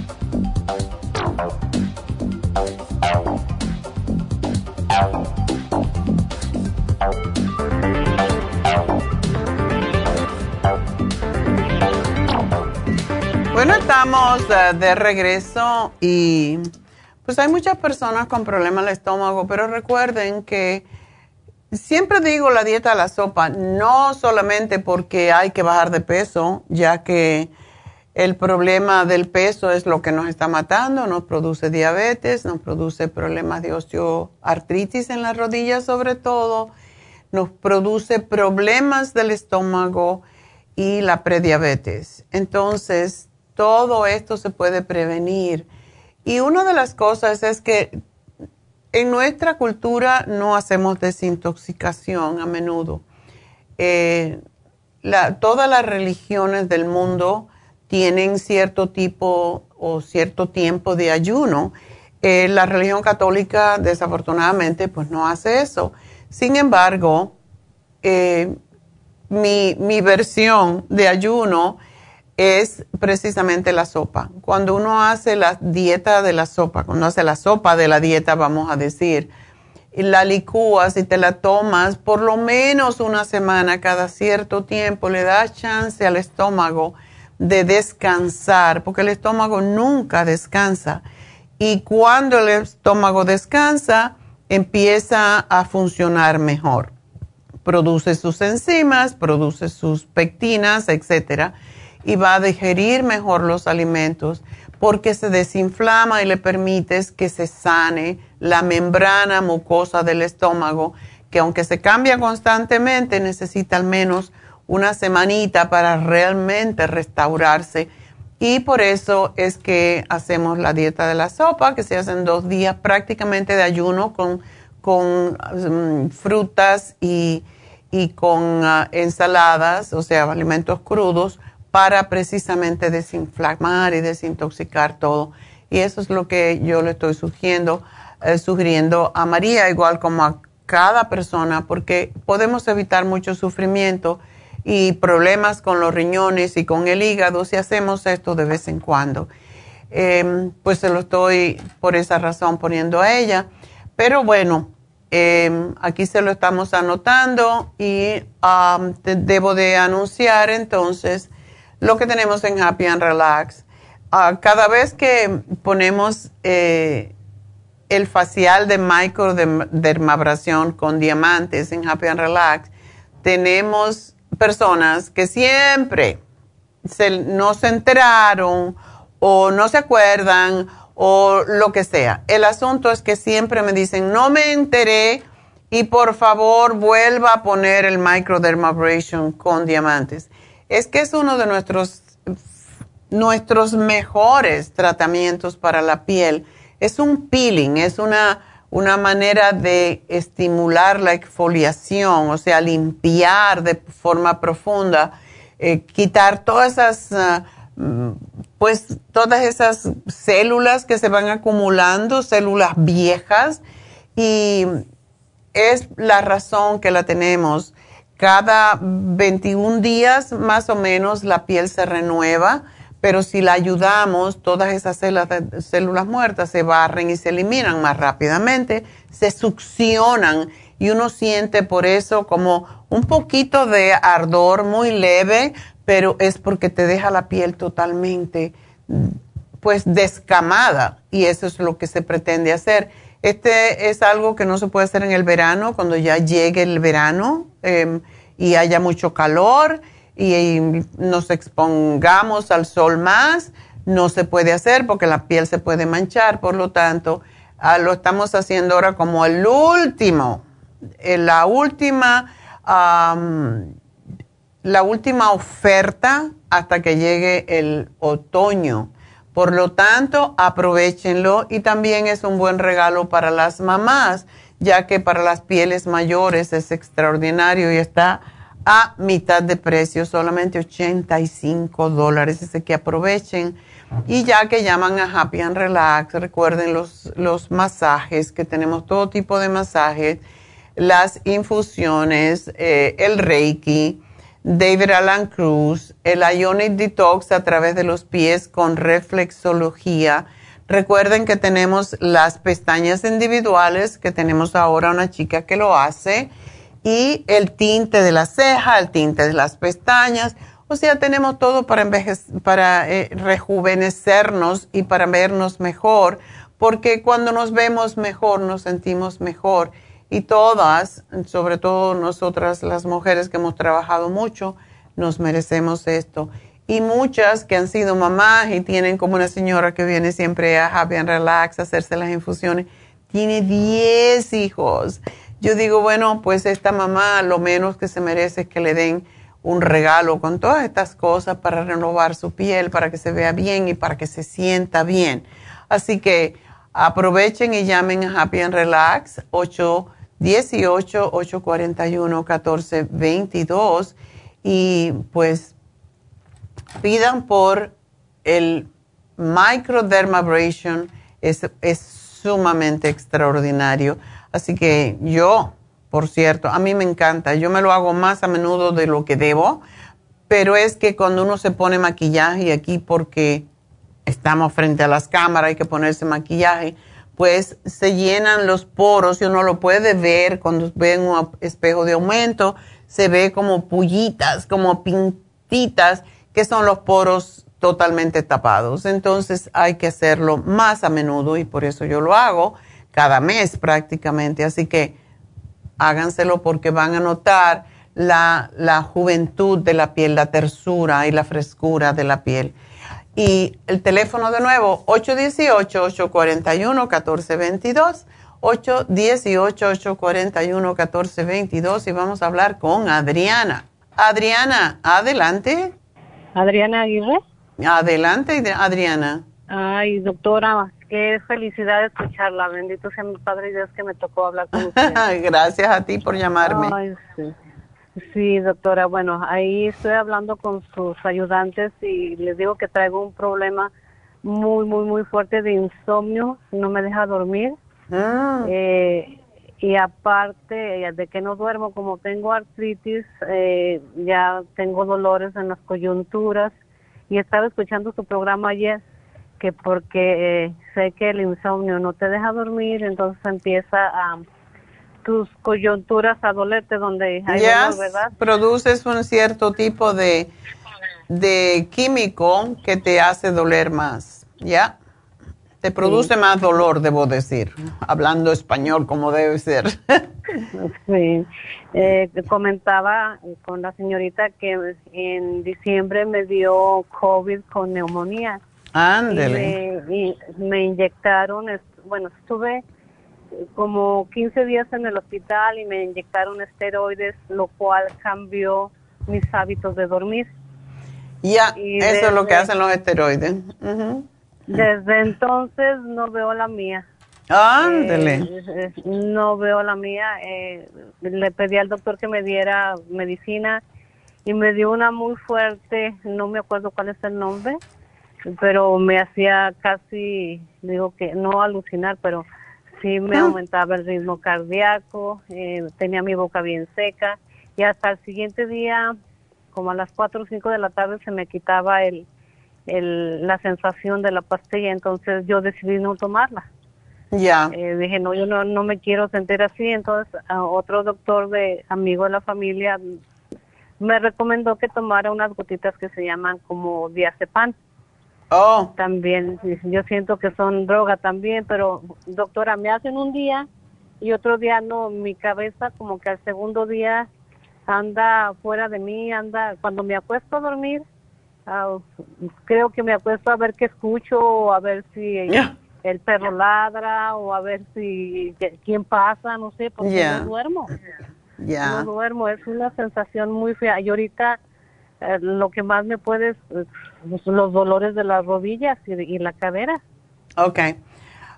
Bueno, estamos eh, de regreso y pues hay muchas personas con problemas del estómago, pero recuerden que siempre digo la dieta a la sopa, no solamente porque hay que bajar de peso, ya que el problema del peso es lo que nos está matando, nos produce diabetes, nos produce problemas de osteoartritis en las rodillas sobre todo, nos produce problemas del estómago y la prediabetes. Entonces, todo esto se puede prevenir. Y una de las cosas es que en nuestra cultura no hacemos desintoxicación a menudo. Eh, todas las religiones del mundo tienen cierto tipo o cierto tiempo de ayuno. Eh, la religión católica desafortunadamente pues no hace eso. Sin embargo, eh, mi, mi versión de ayuno es precisamente la sopa. Cuando uno hace la dieta de la sopa, cuando hace la sopa de la dieta, vamos a decir, la licúas y te la tomas por lo menos una semana cada cierto tiempo, le das chance al estómago de descansar, porque el estómago nunca descansa. Y cuando el estómago descansa, empieza a funcionar mejor. Produce sus enzimas, produce sus pectinas, etcétera y va a digerir mejor los alimentos porque se desinflama y le permites que se sane la membrana mucosa del estómago, que aunque se cambia constantemente, necesita al menos una semanita para realmente restaurarse. Y por eso es que hacemos la dieta de la sopa, que se hacen dos días prácticamente de ayuno con, con mm, frutas y, con ah, ensaladas, o sea, alimentos crudos para precisamente desinflamar y desintoxicar todo. Y eso es lo que yo le estoy sugiriendo, eh, sugiriendo a María, igual como a cada persona, porque podemos evitar mucho sufrimiento y problemas con los riñones y con el hígado si hacemos esto de vez en cuando. Em, pues se lo estoy por esa razón poniendo a ella. Pero bueno, em, aquí se lo estamos anotando y debo de anunciar entonces lo que tenemos en Happy and Relax. Ah, cada vez que ponemos eh, el facial de microdermabrasión con diamantes en Happy and Relax, tenemos personas que siempre no se enteraron o no se acuerdan o lo que sea. El asunto es que siempre me dicen, no me enteré y por favor vuelva a poner el microdermabrasion con diamantes es que es uno de nuestros, nuestros mejores tratamientos para la piel. Es un peeling, es una, una manera de estimular la exfoliación, o sea, limpiar de forma profunda, eh, quitar todas esas, ah, pues, todas esas células que se van acumulando, células viejas, y es la razón que la tenemos. Cada 21 días más o menos la piel se renueva, pero si la ayudamos, todas esas células, muertas se barren y se eliminan más rápidamente, se succionan y uno siente por eso como un poquito de ardor muy leve, pero es porque te deja la piel totalmente pues descamada y eso es lo que se pretende hacer. Este es algo que no se puede hacer en el verano, cuando ya llegue el verano em, y haya mucho calor y, nos expongamos al sol más. No se puede hacer porque la piel se puede manchar, por lo tanto, ah, lo estamos haciendo ahora como el último, eh, la última, la última oferta hasta que llegue el otoño por lo tanto, aprovechenlo y también es un buen regalo para las mamás, ya que para las pieles mayores es extraordinario y está a mitad de precio, solamente 85 dólares. Así que aprovechen. Y ya que llaman a Happy and Relax, recuerden los, los masajes, que tenemos todo tipo de masajes, las infusiones, eh, el Reiki David Alan Cruz, el Ionic Detox a través de los pies con reflexología. Recuerden que tenemos las pestañas individuales, que tenemos ahora una chica que lo hace, y el tinte de la ceja, el tinte de las pestañas. O sea, tenemos todo para, para eh, rejuvenecernos y para vernos mejor, porque cuando nos vemos mejor nos sentimos mejor. Y todas, sobre todo nosotras las mujeres que hemos trabajado mucho, nos merecemos esto. Y muchas que han sido mamás y tienen como una señora que viene siempre a Happy and Relax a hacerse las infusiones, tiene 10 hijos. Yo digo, bueno, pues esta mamá lo menos que se merece es que le den un regalo con todas estas cosas para renovar su piel, para que se vea bien y para que se sienta bien. Así que aprovechen y llamen a Happy and Relax 818-841-1422 y pues pidan por el microdermabrasion, es, es sumamente extraordinario. Así que yo por cierto. A mí me encanta. Yo me lo hago más a menudo de lo que debo, pero es que cuando uno se pone maquillaje aquí porque estamos frente a las cámaras, hay que ponerse maquillaje, pues se llenan los poros y uno lo puede ver cuando ve un espejo de aumento, se ve como pullitas, como pintitas, que son los poros totalmente tapados. Entonces hay que hacerlo más a menudo y por eso yo lo hago cada mes prácticamente. Así que háganselo porque van a notar la, juventud de la piel, la tersura y la frescura de la piel. Y el teléfono de nuevo, 818-841-1422, 818-841-1422 y vamos a hablar con Adriana. Adriana, adelante. Adriana Aguirre. Adelante, Adriana. Ay, doctora, qué felicidad escucharla. Bendito sea mi Padre Dios que me tocó hablar con usted. Gracias a ti por llamarme. sí. doctora. Bueno, ahí estoy hablando con sus ayudantes y les digo que traigo un problema muy, muy, muy fuerte de insomnio. No me deja dormir. Ah. Eh, y aparte de que no duermo, como tengo artritis, eh, ya tengo dolores en las coyunturas. Y estaba escuchando su programa ayer que porque eh, sé que el insomnio no te deja dormir, entonces empieza a tus coyunturas a dolerte donde hay dolor, ¿verdad? Produces un cierto tipo de, de químico que te hace doler más, ¿ya? Te produce más dolor, debo decir, hablando español como debe ser. sí. Eh, comentaba con la señorita que en diciembre me dio COVID con neumonía Ándele. Y me, inyectaron, bueno, estuve como 15 días en el hospital y me inyectaron esteroides, lo cual cambió mis hábitos de dormir. Ya, eso es lo que hacen los esteroides. Desde entonces no veo la mía. Ándele. Eh, no veo la mía. Eh, le pedí al doctor que me diera medicina y me dio una muy fuerte, no me acuerdo cuál es el nombre pero me hacía casi, digo que no alucinar, pero sí me ah. aumentaba el ritmo cardíaco, eh, tenía mi boca bien seca y hasta el siguiente día, como a las 4 o 5 de la tarde, se me quitaba el, el, la sensación de la pastilla, entonces yo decidí no tomarla. Ya. Eh, dije, no, yo no, no me quiero sentir así, entonces otro doctor de amigo de la familia me recomendó que tomara unas gotitas que se llaman como diazepam. Oh. También, yo siento que son droga también, pero doctora, me hacen un día y otro día no, mi cabeza como que al segundo día anda fuera de mí, anda, cuando me acuesto a dormir, creo que me acuesto a ver qué escucho o a ver si el perro ladra o a ver si quién pasa, no sé, porque no duermo. No duermo, es una sensación muy fea. Y ahorita eh, lo que más me puede es pues, los dolores de las rodillas y, la cadera. Ok.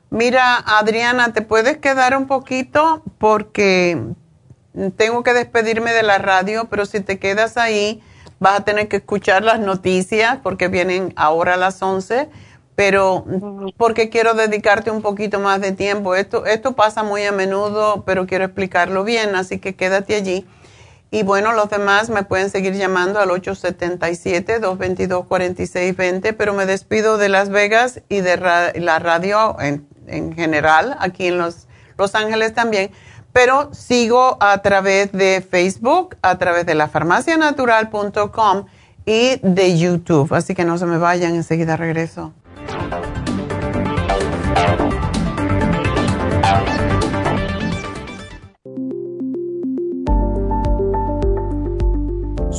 Mira, Adriana, ¿te puedes quedar un poquito? Porque tengo que despedirme de la radio, pero si te quedas ahí, vas a tener que escuchar las noticias porque vienen ahora a las 11, pero porque quiero dedicarte un poquito más de tiempo. Esto, esto pasa muy a menudo, pero quiero explicarlo bien, así que quédate allí. Y bueno, los demás me pueden seguir llamando al 877-222-4620, pero me despido de Las Vegas y de la radio en, en, general, aquí en Los, los Ángeles también. Pero sigo a través de Facebook, a través de la farmacianatural.com y de YouTube. Así que no se me vayan, enseguida regreso.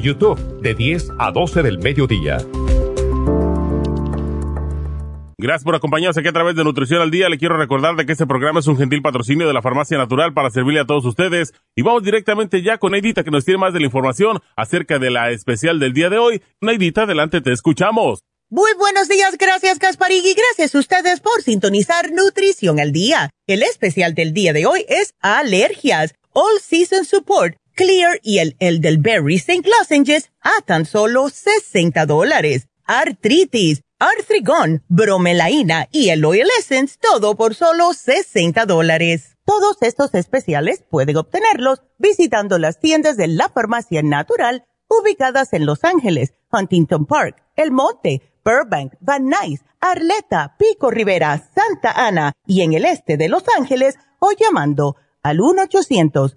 YouTube de 10 a 12 del mediodía. Gracias por acompañarnos aquí a través de Nutrición al Día. Le quiero recordar de que este programa es un gentil patrocinio de la Farmacia Natural para servirle a todos ustedes. Y vamos directamente ya con Neidita que nos tiene más de la información acerca de la especial del día de hoy. Neidita, adelante, te escuchamos. Muy buenos días, gracias Gasparig gracias a ustedes por sintonizar Nutrición al Día. El especial del día de hoy es alergias, All Season Support Clear y el Elderberry St. Lozenges a tan solo 60 dólares. Artritis, Arthrigon, Bromelaina y el Oil Essence, todo por solo 60 dólares. Todos estos especiales pueden obtenerlos visitando las tiendas de la farmacia natural ubicadas en Los Ángeles, Huntington Park, El Monte, Burbank, Van Nuys, Arleta, Pico Rivera, Santa Ana y en el este de Los Ángeles o llamando al 1 800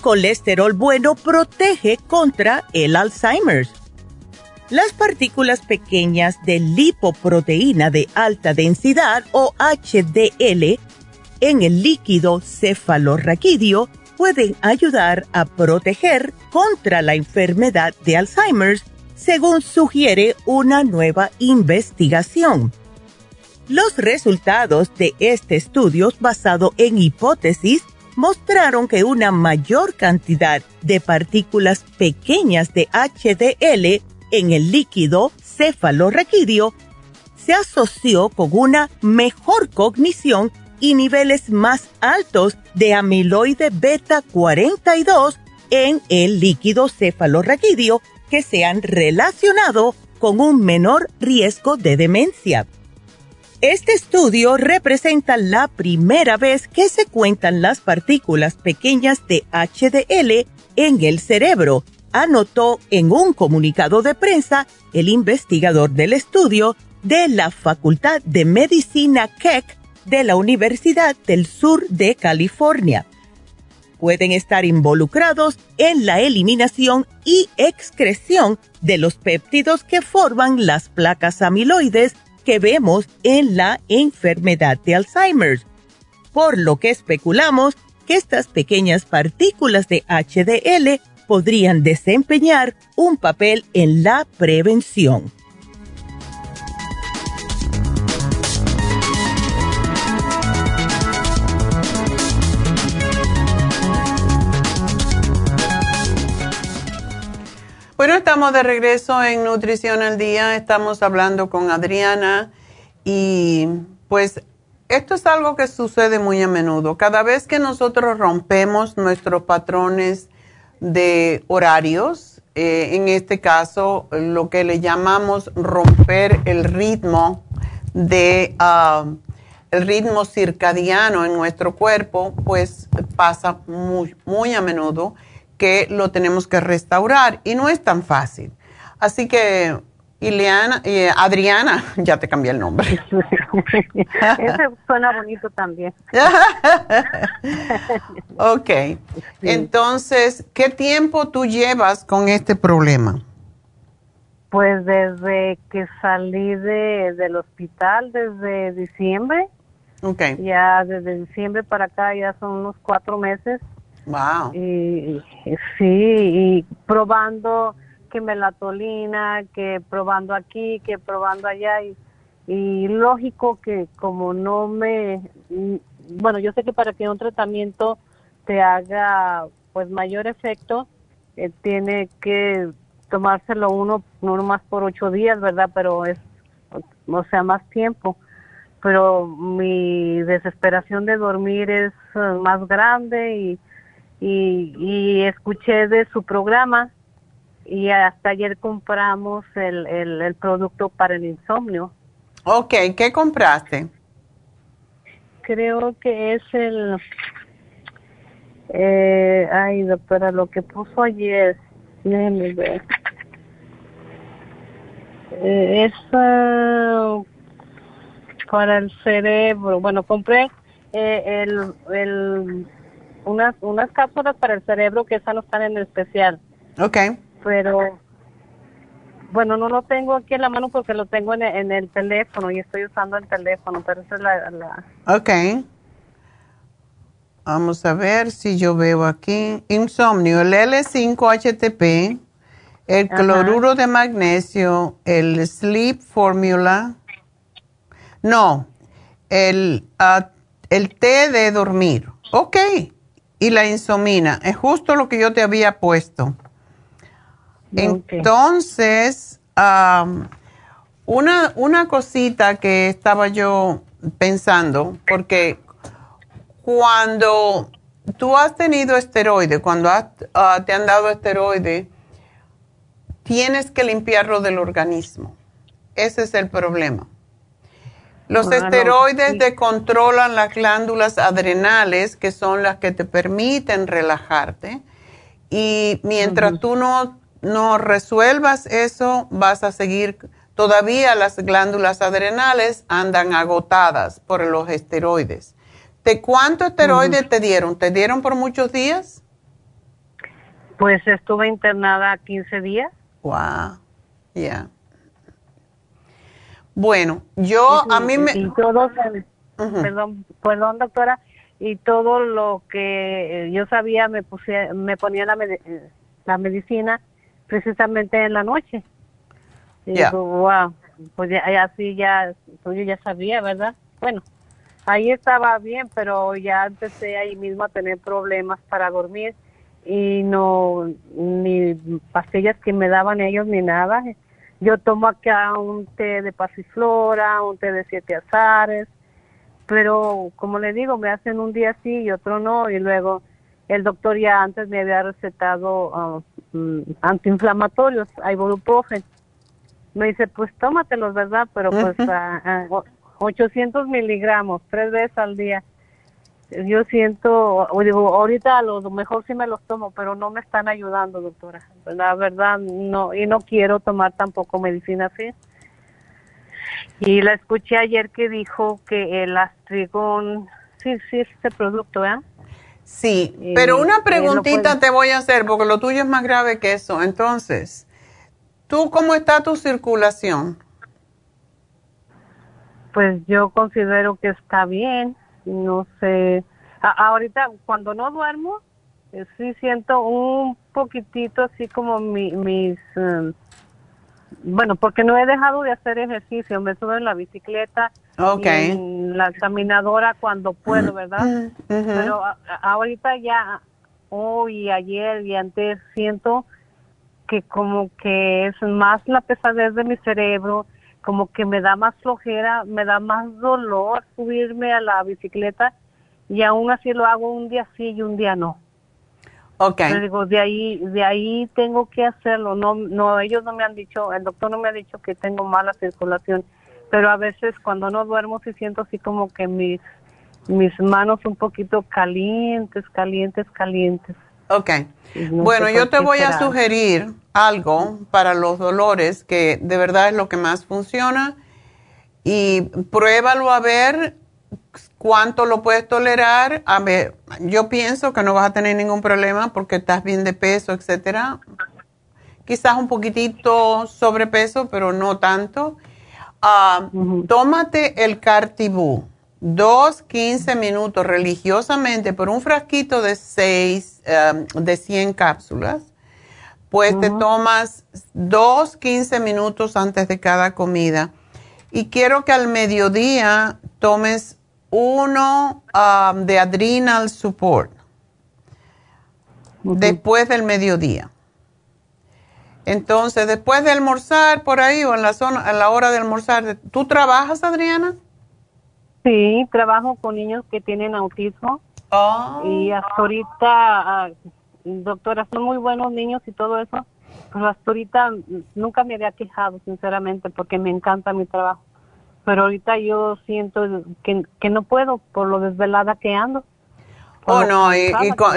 Colesterol bueno protege contra el Alzheimer. Las partículas pequeñas de lipoproteína de alta densidad o HDL en el líquido cefalorraquídeo pueden ayudar a proteger contra la enfermedad de Alzheimer, según sugiere una nueva investigación. Los resultados de este estudio basado en hipótesis mostraron que una mayor cantidad de partículas pequeñas de HDL en el líquido cefalorraquídeo se asoció con una mejor cognición y niveles más altos de amiloide beta 42 en el líquido cefalorraquídeo que se han relacionado con un menor riesgo de demencia. Este estudio representa la primera vez que se cuentan las partículas pequeñas de HDL en el cerebro, anotó en un comunicado de prensa el investigador del estudio de la Facultad de Medicina Keck de la Universidad del Sur de California. pueden estar involucrados en la eliminación y excreción de los péptidos que forman las placas amiloides que vemos en la enfermedad de Alzheimer, por lo que especulamos que estas pequeñas partículas de HDL podrían desempeñar un papel en la prevención. Bueno, estamos de regreso en Nutrición al Día. Estamos hablando con Adriana y pues esto es algo que sucede muy a menudo. Cada vez que nosotros rompemos nuestros patrones de horarios, eh, en este caso lo que le llamamos romper el ritmo de ah, el ritmo circadiano en nuestro cuerpo, pues pasa muy, muy a menudo que lo tenemos que restaurar y no es tan fácil. Así que, Ileana, eh, Adriana, ya te cambié el nombre. Ese suena bonito también. ok, entonces, ¿qué tiempo tú llevas con este problema? Pues desde que salí de, del hospital, desde diciembre. Ok. Ya desde diciembre para acá ya son unos cuatro meses Wow. Y, sí, y probando que melatolina, que probando aquí, que probando allá. Y, lógico que como no me... Bueno, yo sé que para que un tratamiento te haga pues mayor efecto, eh, tiene que tomárselo uno no más por ocho días, ¿verdad? Pero es, o sea, más tiempo. Pero mi desesperación de dormir es eh, más grande y y, escuché de su programa y hasta ayer compramos el, el, producto para el insomnio. Ok, ¿qué compraste? Creo que es el... Eh, ay, doctora, lo que puso ayer, déjeme ver. Eh, es uh, para el cerebro. Bueno, compré eh, el, el unas, unas cápsulas para el cerebro que esas no están en el especial. Ok. Pero, bueno, no lo tengo aquí en la mano porque lo tengo en, en el teléfono y estoy usando el teléfono, pero esa es la, la... Ok. Vamos a ver si yo veo aquí. Insomnio, el L5-HTP, el cloruro de magnesio, el Sleep Formula. No, el, uh, el té de dormir. Ok y la insomina. Es justo lo que yo te había puesto. Entonces, una, una cosita que estaba yo pensando, porque cuando tú has tenido esteroide, cuando ah, te han dado esteroide, tienes que limpiarlo del organismo. Ese es el problema. Los esteroides decontrolan las glándulas adrenales, que son las que te permiten relajarte. Y mientras tú no, no resuelvas eso, vas a seguir, todavía las glándulas adrenales andan agotadas por los esteroides. ¿De cuánto esteroides te dieron? ¿Te dieron por muchos días? Pues estuve internada 15 días. Wow, ya. Bueno, yo a mí me... Y todo, perdón, perdón doctora, y todo lo que eh, yo sabía me puse, me ponía la, eh, la medicina precisamente en la noche. Y digo, wow, pues ya, así ya, pues yo ya sabía, ¿verdad? Bueno, ahí estaba bien, pero ya empecé ahí mismo a tener problemas para dormir y no, ni pastillas que me daban ellos ni nada. Yo tomo acá un té de pasiflora, un té de siete azares, pero como le digo, me hacen un día sí y otro no, y luego el doctor ya antes me había recetado mm, antiinflamatorios, ibuprofen. Me dice, pues tómatelos, ¿verdad? Pero pues 800 miligramos, tres veces al día yo siento, digo, ahorita a lo mejor sí me los tomo, pero no me están ayudando, doctora. La verdad, no, y no quiero tomar tampoco medicina así. Y la escuché ayer que dijo que el astrigón, sí, sí, este producto, ¿eh? Sí, pero una preguntita te voy a hacer, porque lo tuyo es más grave que eso. Entonces, ¿tú cómo está tu circulación? Pues yo considero que está bien, no sé. ahorita, cuando no duermo, eh, sí siento un poquitito así como mi, mis... Em, bueno, porque no he dejado de hacer ejercicio, me subo en la bicicleta, en la caminadora cuando puedo, ¿verdad? Pero ahorita ya, hoy, ayer y antes siento que como que es más la pesadez de mi cerebro, como que me da más flojera, me da más dolor subirme a la bicicleta y aún así lo hago un día sí y un día no. Okay. digo, de ahí, de ahí tengo que hacerlo. No, no, ellos no me han dicho, el doctor no me ha dicho que tengo mala circulación, pero a veces cuando no duermo sí siento así como que mis, mis manos un poquito calientes, calientes, calientes. Ok. bueno, yo te voy a sugerir algo para los dolores que de verdad es lo que más funciona y pruébalo a ver cuánto lo puedes tolerar. A ver, yo pienso que no vas a tener ningún problema porque estás bien de peso, etcétera. Quizás un poquitito sobrepeso, pero no tanto. Ah, tómate el Cartibú, dos, quince minutos religiosamente por un frasquito de seis, um, de 100 cápsulas. Pues te tomas dos, quince minutos antes de cada comida. Y quiero que al mediodía tomes uno um, de adrenal support después del mediodía. Entonces, después de almorzar por ahí o en la zona, a la hora de almorzar, ¿tú trabajas, Adriana? Sí, trabajo con niños que tienen autismo. Oh. Y hasta ahorita, ah, doctora, son muy buenos niños y todo eso. Pero hasta ahorita nunca me había quejado, sinceramente, porque me encanta mi trabajo pero ahorita yo siento que, que no puedo por lo desvelada que ando. Oh, no, y,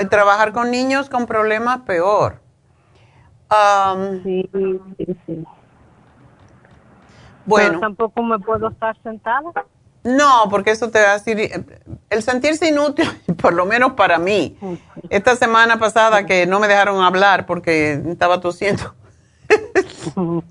trabajar con niños con problemas peor. Um, sí, sí, sí. Bueno. Pero tampoco me puedo estar sentada. No, porque eso te va a decir, el sentirse inútil, por lo menos para mí. Esta semana pasada que no me dejaron hablar porque estaba tosiendo.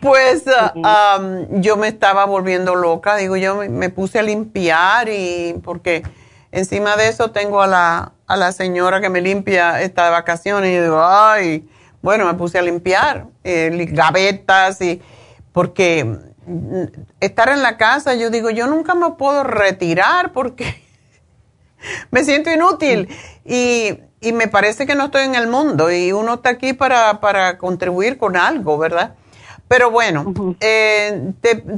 pues ah, yo me estaba volviendo loca, digo, yo me, puse a limpiar y porque encima de eso tengo a la, a la señora que me limpia esta de vacaciones y digo, ay, bueno, me puse a limpiar eh, gavetas y porque estar en la casa, yo digo, yo nunca me puedo retirar porque me siento inútil. Y y me parece que no estoy en el mundo y uno está aquí para, para contribuir con algo, ¿verdad? Pero bueno, eh,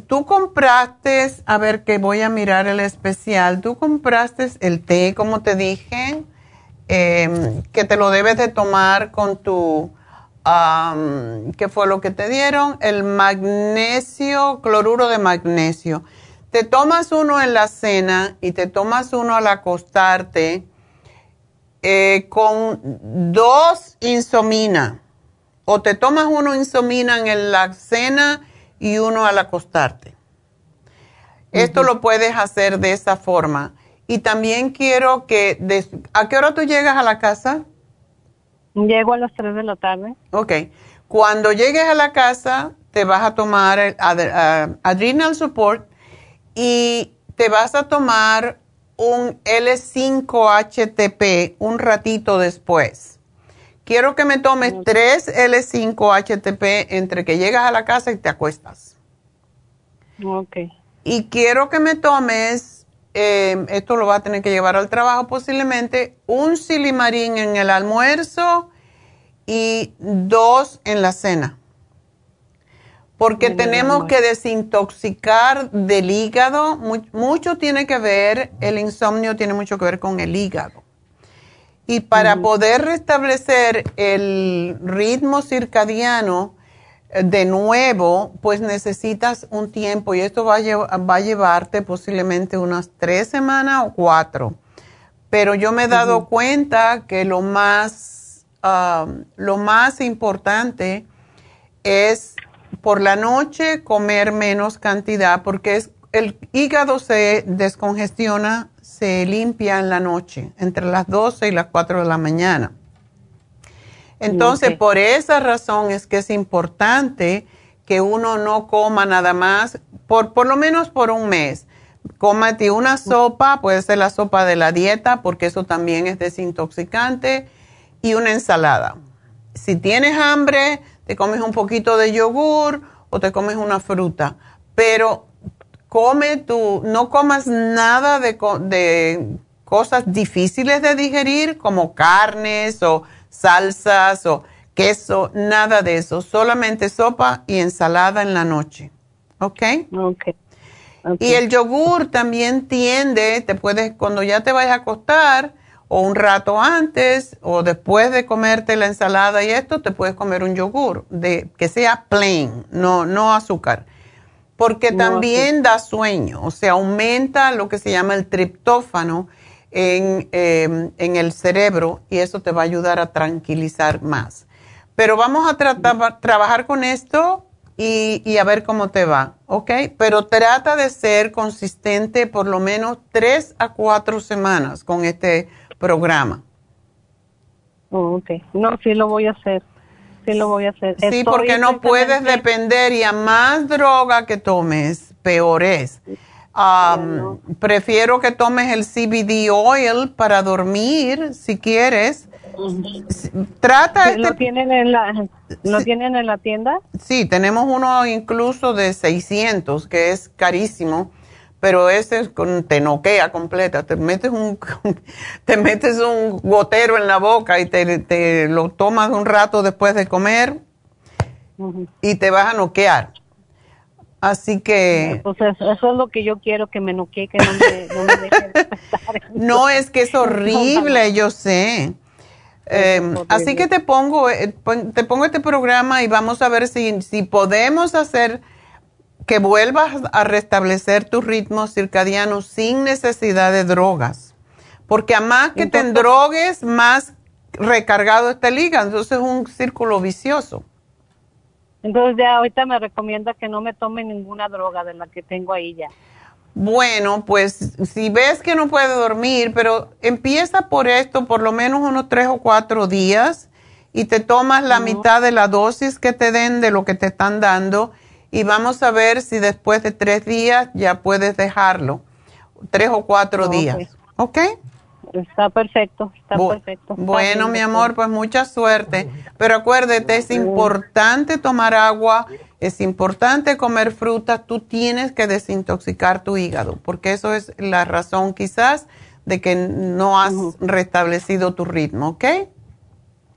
tú compraste, a ver que voy a mirar el especial, tú compraste el té, como te dije, em, que te lo debes de tomar con tu, ¿qué fue lo que te dieron? El magnesio, cloruro de magnesio. Te tomas uno en la cena y te tomas uno al acostarte eh, con dos insomina. O te tomas uno insomina en la cena y uno al acostarte. Esto lo puedes hacer de esa forma. Y también quiero que... ¿A qué hora tú llegas a la casa? Llego a las 3 de la tarde. Ok. Cuando llegues a la casa, te vas a tomar el Adrenal Support y te vas a tomar un L5-HTP un ratito después. Quiero que me tomes tres L5-HTP entre que llegas a la casa y te acuestas. Ok. Y quiero que me tomes, em, esto lo va a tener que llevar al trabajo posiblemente, un silimarín en el almuerzo y dos en la cena porque tenemos que desintoxicar del hígado. mucho tiene que ver, el insomnio tiene mucho que ver con el hígado. Y para poder restablecer el ritmo circadiano de nuevo, pues necesitas un tiempo y esto va a, va a llevarte posiblemente unas tres semanas o cuatro. Pero yo me he dado cuenta que lo más, ah, lo más importante es por la noche comer menos cantidad porque es, el hígado se descongestiona se limpia en la noche, entre las 12 y las 4 de la mañana. Entonces, por esa razón es que es importante que uno no coma nada más, por, por lo menos por un mes. Cómate una sopa, puede ser la sopa de la dieta, porque eso también es desintoxicante, y una ensalada. Si tienes hambre, te comes un poquito de yogur o te comes una fruta, pero come tú, no comas nada de, de cosas difíciles de digerir como carnes o salsas o queso, nada de eso, solamente sopa y ensalada en la noche. ¿Ok? Ok. Y el yogur también tiende, te puedes, cuando ya te vayas a acostar, o un rato antes, o después de comerte la ensalada y esto, te puedes comer un yogur de que sea plain, no, no azúcar. Porque también da sueño, o sea, aumenta lo que se llama el triptófano en, em, en el cerebro y eso te va a ayudar a tranquilizar más. Pero vamos a tratar, trabajar con esto y, a ver cómo te va, ¿ok? Pero trata de ser consistente por lo menos tres a cuatro semanas con este programa. Oh, ok, no, sí lo voy a hacer. Sí, lo voy a hacer. Sí, porque no puedes depender y a más droga que tomes, peor es. Prefiero que tomes el CBD oil para dormir si quieres Trata ¿Lo este tienen en la ¿Lo tienen en la tienda? Sí, tenemos uno incluso de 600 que es carísimo, pero ese te noquea completa, te metes un te metes un gotero en la boca y te, lo tomas un rato después de comer y te vas a noquear. Así que... Pues eso, es lo que yo quiero, que me noquee, que no me, no me deje No, es que es horrible, yo sé. Eh, así que te pongo, eh, te pongo este programa y vamos a ver si, si podemos hacer que vuelvas a restablecer tu ritmo circadiano sin necesidad de drogas. Porque a más que te drogues, más recargado está el hígado. Entonces es un círculo vicioso. Entonces ya ahorita me recomienda que no me tome ninguna droga de la que tengo ahí ya. Bueno, pues si ves que no puede dormir, pero empieza por esto por lo menos unos tres o cuatro días y te tomas la mitad de la dosis que te den de lo que te están dando y vamos a ver si después de tres días ya puedes dejarlo. Tres o cuatro días. ¿Ok? Está perfecto, está perfecto. bueno, mi amor, pues mucha suerte. Pero acuérdate, es importante tomar agua, es importante comer frutas, tú tienes que desintoxicar tu hígado, porque eso es la razón quizás de que no has restablecido tu ritmo, ¿ok?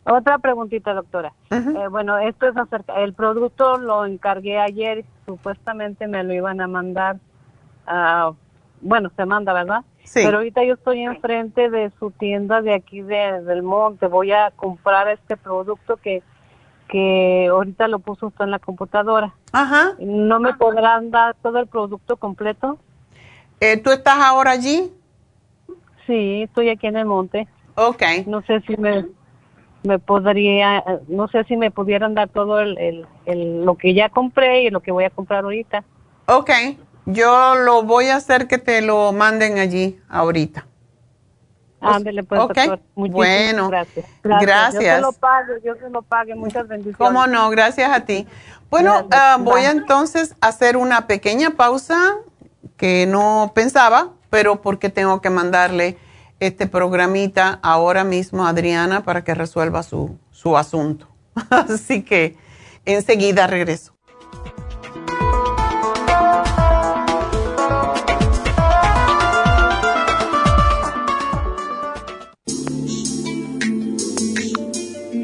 Otra preguntita, doctora. Eh, bueno, esto es acerca, el producto lo encargué ayer, supuestamente me lo iban a mandar, bueno, se manda, ¿verdad? Pero ahorita yo estoy enfrente de su tienda de aquí de, del monte. Voy a comprar este producto que, que ahorita lo puso usted en la computadora. Ajá. ¿No me podrán dar todo el producto completo? Eh, ¿Tú estás ahora allí? Sí, estoy aquí en el monte. Ok. No sé si me, me podría, no sé si me pudieran dar todo el, el, el, lo que ya compré y lo que voy a comprar ahorita. Ok. Yo lo voy a hacer que te lo manden allí ahorita. Ándale, pues, okay. bueno, gracias. gracias. Yo se lo pague, yo se lo pague. Muchas bendiciones. ¿Cómo no? Gracias a ti. Bueno, uh, voy a entonces hacer una pequeña pausa que no pensaba, pero porque tengo que mandarle este programita ahora mismo a Adriana para que resuelva su, su asunto. Así que enseguida regreso.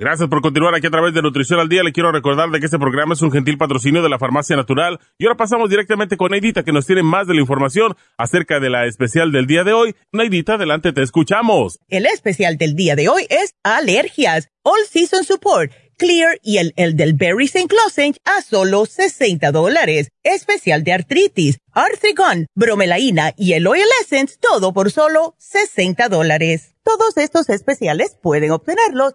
Gracias por continuar aquí a través de Nutrición al Día. Le quiero recordar de que este programa es un gentil patrocinio de la Farmacia Natural. Y ahora pasamos directamente con Neidita, que nos tiene más de la información acerca de la especial del día de hoy. Neidita, adelante, te escuchamos. El especial del día de hoy es alergias, All Season Support, Clear y el Elderberry St. Lozenge a solo 60 dólares. Especial de artritis, Arthrigon, bromelaína y el Oil Essence, todo por solo 60 dólares. Todos estos especiales pueden obtenerlos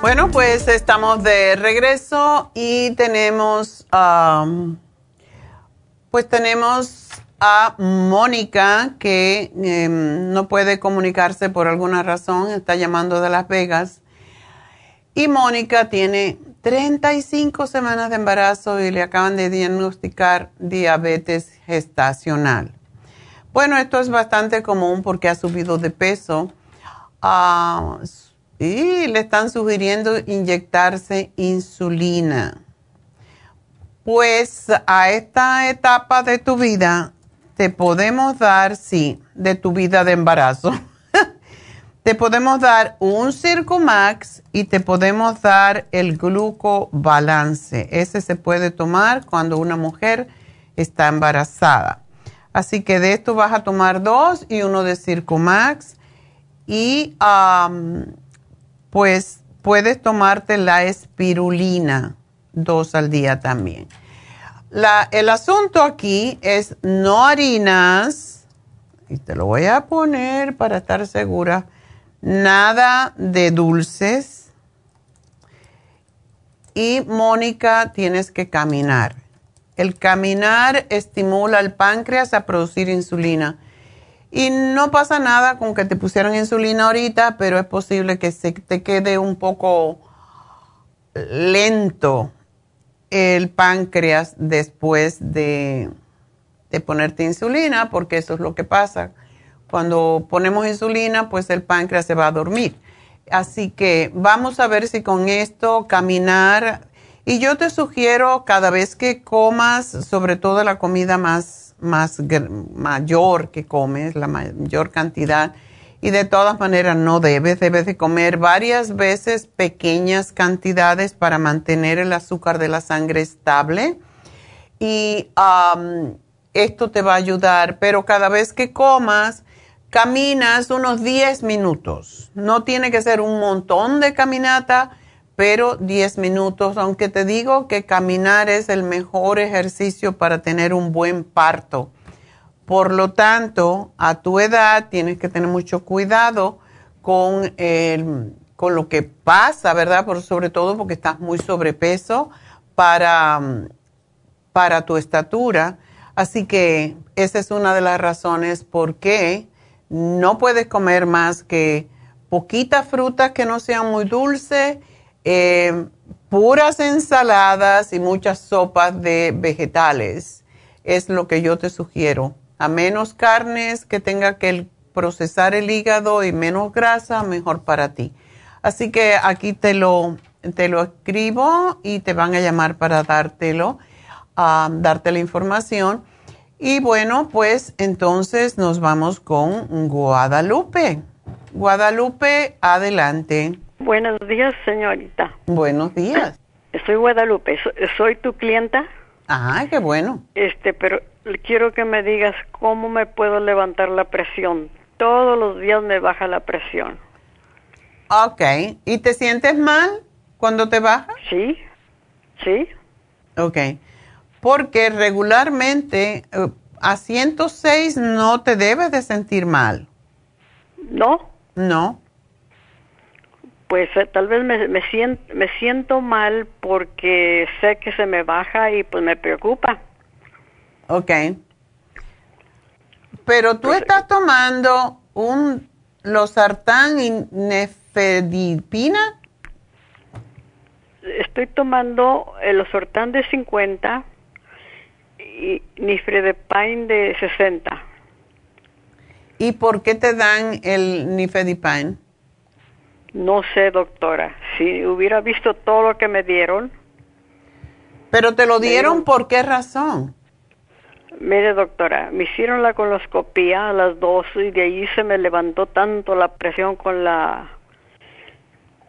Bueno, pues estamos de regreso y tenemos, pues tenemos a Mónica que em, no puede comunicarse por alguna razón, está llamando de Las Vegas. Y Mónica tiene 35 semanas de embarazo y le acaban de diagnosticar diabetes gestacional. Bueno, esto es bastante común porque ha subido de peso. Ah, y le están sugiriendo inyectarse insulina. Pues a esta etapa de tu vida te podemos dar, sí, de tu vida de embarazo, te podemos dar un Circumax y te podemos dar el glucobalance. Ese se puede tomar cuando una mujer está embarazada. Así que de esto vas a tomar dos y uno de Circumax y pues puedes tomarte la espirulina dos al día también. el asunto aquí es no harinas, y te lo voy a poner para estar segura, nada de dulces. Y Mónica, tienes que caminar. El caminar estimula el páncreas a producir insulina. Y no pasa nada con que te pusieran insulina ahorita, pero es posible que se te quede un poco lento el páncreas después de, de, ponerte insulina, porque eso es lo que pasa. Cuando ponemos insulina, pues el páncreas se va a dormir. Así que vamos a ver si con esto caminar, y yo te sugiero cada vez que comas, sobre todo la comida más más mayor que comes, la mayor cantidad. Y de todas maneras no debes, debes de comer varias veces pequeñas cantidades para mantener el azúcar de la sangre estable. Y esto te va a ayudar, pero cada vez que comas, caminas unos 10 minutos. No tiene que ser un montón de caminata, pero 10 minutos, aunque te digo que caminar es el mejor ejercicio para tener un buen parto. Por lo tanto, a tu edad tienes que tener mucho cuidado con, con lo que pasa, ¿verdad? Por, sobre todo porque estás muy sobrepeso para, para tu estatura. Así que esa es una de las razones por qué no puedes comer más que poquitas frutas que no sean muy dulces eh, puras ensaladas y muchas sopas de vegetales. Es lo que yo te sugiero. A menos carnes que tenga que procesar el hígado y menos grasa, mejor para ti. Así que aquí te lo, te lo escribo y te van a llamar para dártelo, darte la información. Y bueno, pues entonces nos vamos con Guadalupe. Guadalupe, adelante. Buenos días, señorita. Buenos días. Soy Guadalupe, soy tu clienta. Ah, qué bueno. Este, pero quiero que me digas cómo me puedo levantar la presión. Todos los días me baja la presión. Ok. ¿Y te sientes mal cuando te baja? Sí, sí. Ok. Porque regularmente eh, a 106 no te debes de sentir mal. ¿No? No. Pues eh, tal vez me, me, siento, me siento mal porque sé que se me baja y pues me preocupa. Ok. Pero tú pues, estás tomando un losartán y nefedipina. Estoy tomando el losartán de 50 y nifedipine de 60. ¿Y por qué te dan el nifedipine? No sé, doctora. Si hubiera visto todo lo que me dieron. ¿Pero te lo dieron por qué razón? Mire, doctora, me hicieron la coloscopía a las dos y de ahí se me levantó tanto la presión con la,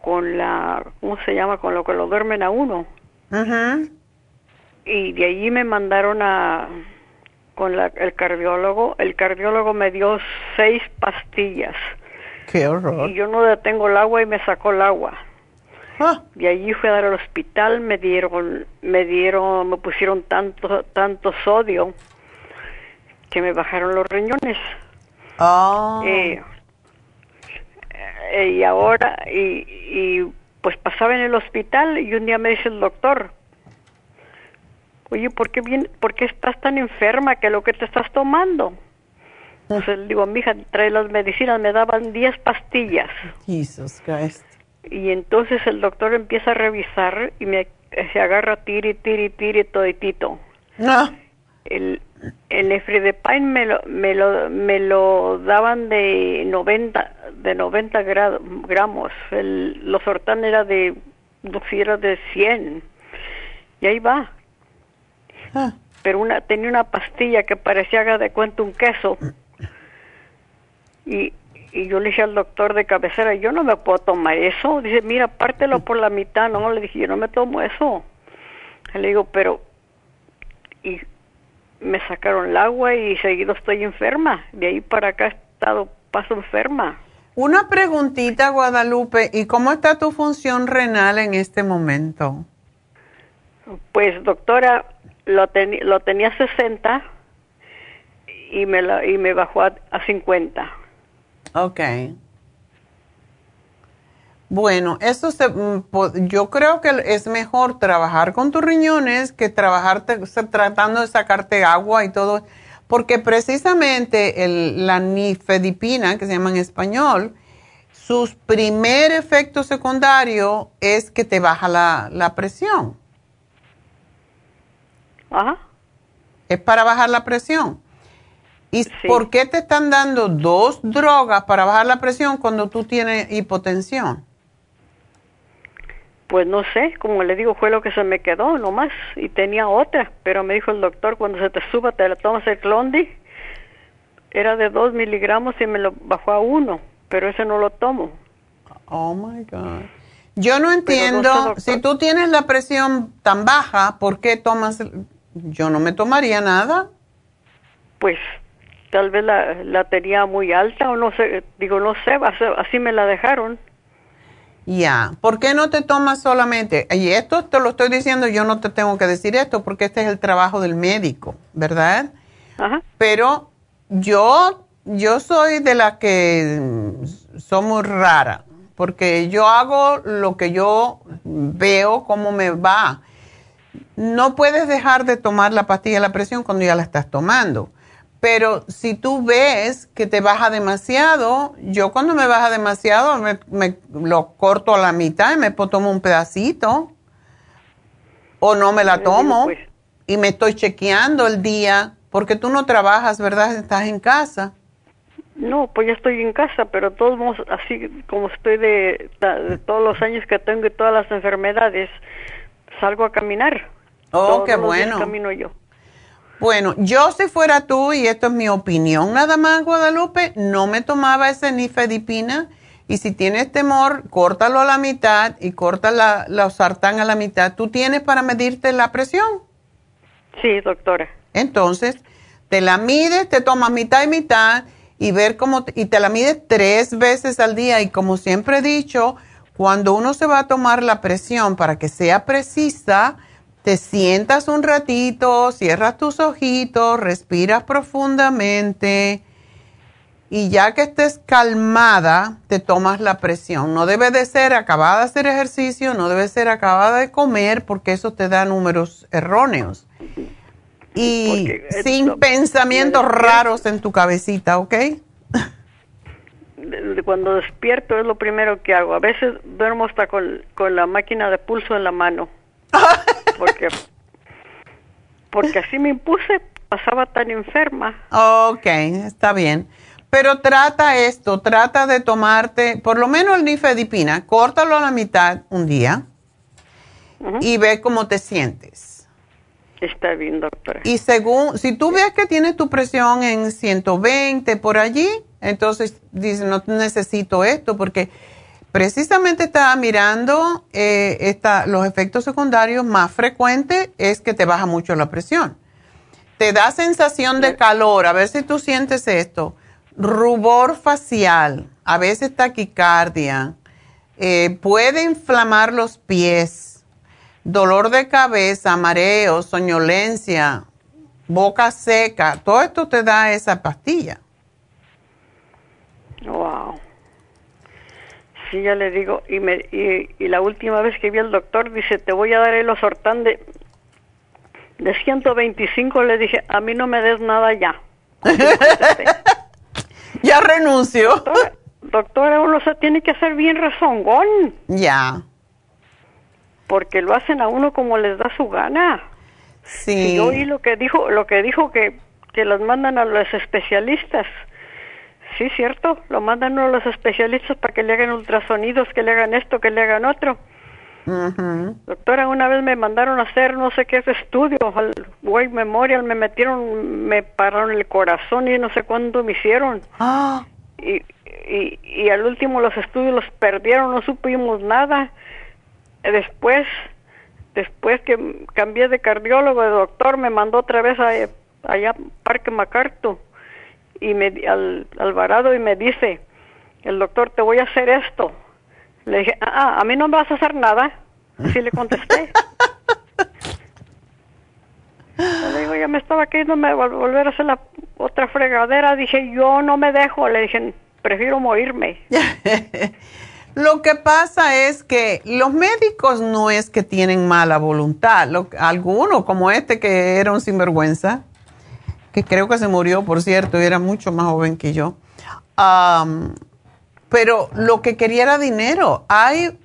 con la, ¿cómo se llama? Con lo que lo duermen a uno. Ajá. Y de ahí me mandaron a, con la, el cardiólogo. El cardiólogo me dio seis pastillas. Qué horror. Y yo no detengo el agua y me sacó el agua. Ah. De allí fui a dar al hospital, me dieron, me dieron, me pusieron tanto, tanto sodio que me bajaron los riñones. Oh. Eh, y ahora, y, y pues pasaba en el hospital y un día me dice el doctor, oye, ¿por qué, bien, ¿por qué estás tan enferma? ¿Qué es lo que te estás tomando? Entonces le digo, mi hija, trae las medicinas, me daban 10 pastillas. Jesus Christ. Y entonces el doctor empieza a revisar y me se agarra tiri, tiri, tiri, toditito. No. El, el Nefridepine me lo, me lo, me lo daban de 90, de 90 gramos. El, los hortán era de, si era de 100. Y ahí va. Ah. Pero una, tenía una pastilla que parecía, haga de cuenta, un queso. Y, y yo le dije al doctor de cabecera, yo no me puedo tomar eso. Dice, mira, pártelo por la mitad. No, le dije, yo no me tomo eso. Le digo, pero... Y me sacaron el agua y seguido estoy enferma. De ahí para acá he estado, paso enferma. Una preguntita, Guadalupe, ¿y cómo está tu función renal en este momento? Pues, doctora, lo, lo tenía 60 y me, la, y me bajó a, a 50. Ok. Bueno, eso se, yo creo que es mejor trabajar con tus riñones que trabajar tratando de sacarte agua y todo, porque precisamente el, la nifedipina, que se llama en español, su primer efecto secundario es que te baja la, la presión. Ajá. Es para bajar la presión. ¿Y por qué te están dando dos drogas para bajar la presión cuando tú tienes hipotensión? Pues no sé, como le digo, fue lo que se me quedó nomás y tenía otra, pero me dijo el doctor, cuando se te suba te la tomas el clondi, era de dos miligramos y me lo bajó a uno, pero ese no lo tomo. Oh, my God. Yo no entiendo, si tú tienes la presión tan baja, ¿por qué tomas? Yo no me tomaría nada. Pues tal vez la, la tenía muy alta o no sé, digo, no sé, así me la dejaron. Ya, ¿por qué no te tomas solamente? Y esto te lo estoy diciendo, yo no te tengo que decir esto porque este es el trabajo del médico, ¿verdad? Ajá. Pero yo, yo soy de la que son muy rara, porque yo hago lo que yo veo, cómo me va. No puedes dejar de tomar la pastilla de la presión cuando ya la estás tomando. Pero si tú ves que te baja demasiado, yo cuando me baja demasiado me, lo corto a la mitad y me tomo un pedacito. O no me la tomo pues. y me estoy chequeando el día, porque tú no trabajas, ¿verdad? Estás en casa. No, pues ya estoy en casa, pero todos así como estoy de, de, todos los años que tengo y todas las enfermedades, salgo a caminar. Oh, qué bueno. Camino yo. Bueno, yo si fuera tú, y esto es mi opinión nada más, Guadalupe, no me tomaba ese nifedipina. Y si tienes temor, córtalo a la mitad y corta la, la sartán a la mitad. ¿Tú tienes para medirte la presión? Sí, doctora. Entonces, te la mides, te tomas mitad y mitad y ver cómo, y te la mides tres veces al día. Y como siempre he dicho, cuando uno se va a tomar la presión para que sea precisa, te sientas un ratito, cierras tus ojitos, respiras profundamente y ya que estés calmada, te tomas la presión. No debe de ser acabada de hacer ejercicio, no debe ser acabada de comer porque eso te da números erróneos. Y sin pensamientos raros en tu cabecita, ¿ok? Cuando despierto es lo primero que hago. A veces duermo hasta con, la máquina de pulso en la mano. Porque, porque así me impuse, pasaba tan enferma. Ok, está bien. Pero trata esto, trata de tomarte por lo menos el nifedipina, córtalo a la mitad un día y ve cómo te sientes. Está bien, doctora. Y según, si tú ves que tienes tu presión en 120 por allí, entonces dice, no necesito esto porque precisamente estaba mirando eh, los efectos secundarios más frecuentes es que te baja mucho la presión. Te da sensación de calor, a ver si tú sientes esto. Rubor facial, a veces taquicardia, eh, puede inflamar los pies dolor de cabeza, mareo, soñolencia, boca seca, todo esto te da esa pastilla. Wow. Sí, ya le digo, y, me, y, la última vez que vi al doctor, dice, te voy a dar el osortán de, de 125, le dije, a mí no me des nada ya. ya renuncio. Doctora, doctora, uno se tiene que hacer bien rezongón. Ya porque lo hacen a uno como les da su gana. Sí. Y yo oí lo que dijo, lo que dijo que, que los mandan a los especialistas. Sí, cierto, lo mandan a los especialistas para que le hagan ultrasonidos, que le hagan esto, que le hagan otro. Doctora, una vez me mandaron a hacer no sé qué estudio al Way Memorial, me metieron, me pararon el corazón y no sé cuándo me hicieron. Ah. Y, y, y al último los estudios los perdieron, no supimos nada después, después que cambié de cardiólogo, de doctor, me mandó otra vez a, allá Parque MacArthur y me al Alvarado y me dice, el doctor, te voy a hacer esto. Le dije, ah, ah a mí no me vas a hacer nada. Así le contesté. le digo, ya me estaba queriendo volver a hacer la otra fregadera. Dije, yo no me dejo. Le dije, prefiero morirme. Lo que pasa es que los médicos no es que tienen mala voluntad. algunos, como este que era un sinvergüenza, que creo que se murió, por cierto, y era mucho más joven que yo. pero lo que quería era dinero. Hay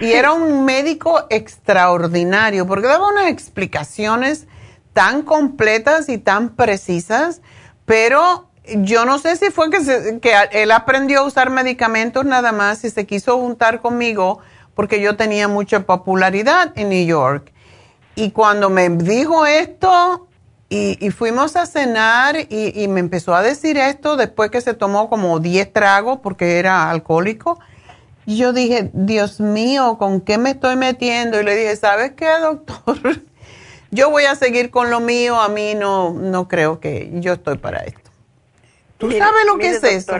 y era un médico extraordinario porque daba unas explicaciones tan completas y tan precisas, pero yo no sé si fue que, que él aprendió a usar medicamentos nada más y se quiso juntar conmigo porque yo tenía mucha popularidad en New York. Y cuando me dijo esto y, fuimos a cenar y, me empezó a decir esto después que se tomó como 10 tragos porque era alcohólico, y yo dije, Dios mío, ¿con qué me estoy metiendo? Y le dije, ¿sabes qué, doctor? yo voy a seguir con lo mío, a mí no, no creo que yo estoy para esto. ¿Tú sabes lo que es eso?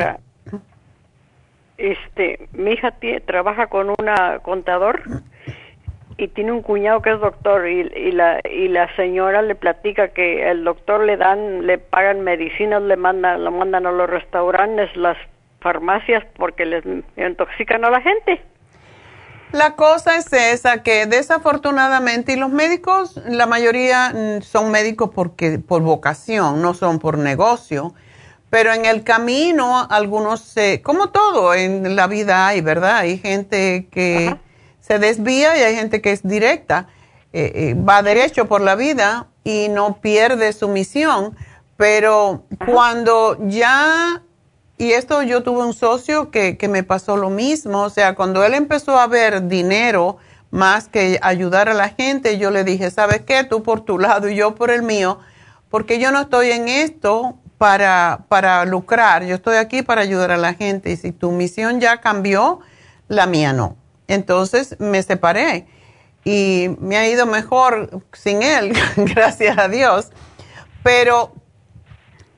Este, mi hija trabaja con una contador y tiene un cuñado que es doctor y, la y la señora le platica que el doctor le dan le pagan medicinas le mandan lo mandan a los restaurantes las farmacias porque les intoxican a la gente la cosa es esa que desafortunadamente y los médicos la mayoría mm, son médicos porque por vocación no son por negocio pero en el camino algunos se, como todo en la vida hay, ¿verdad? Hay gente que se desvía y hay gente que es directa, eh, eh, va derecho por la vida y no pierde su misión, pero cuando ya, y esto yo tuve un socio que, que me pasó lo mismo, o sea, cuando él empezó a ver dinero más que ayudar a la gente, yo le dije, ¿sabes qué? Tú por tu lado y yo por el mío porque yo no estoy en esto para, para lucrar, yo estoy aquí para ayudar a la gente y si tu misión ya cambió, la mía no. Entonces me separé y me ha ido mejor sin él, gracias a Dios. Pero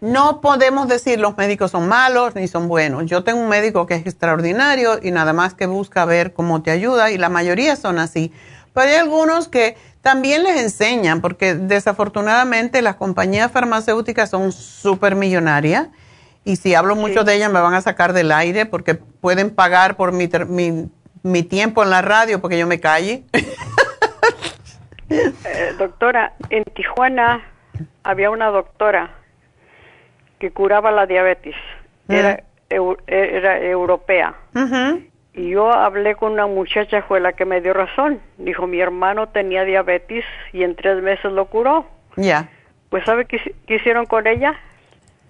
no podemos decir los médicos son malos ni son buenos. Yo tengo un médico que es extraordinario y nada más que busca ver cómo te ayuda y la mayoría son así. Pero hay algunos que también les enseñan, porque desafortunadamente las compañías farmacéuticas son súper millonarias y si hablo mucho de ellas me van a sacar del aire porque pueden pagar por mi, mi, tiempo en la radio porque yo me calle. Eh, doctora, en Tijuana había una doctora que curaba la diabetes. Era, era europea. Y yo hablé con una muchacha, fue la que me dio razón. Dijo, mi hermano tenía diabetes y en tres meses lo curó. Ya. Pues ¿sabe qué, hicieron con ella?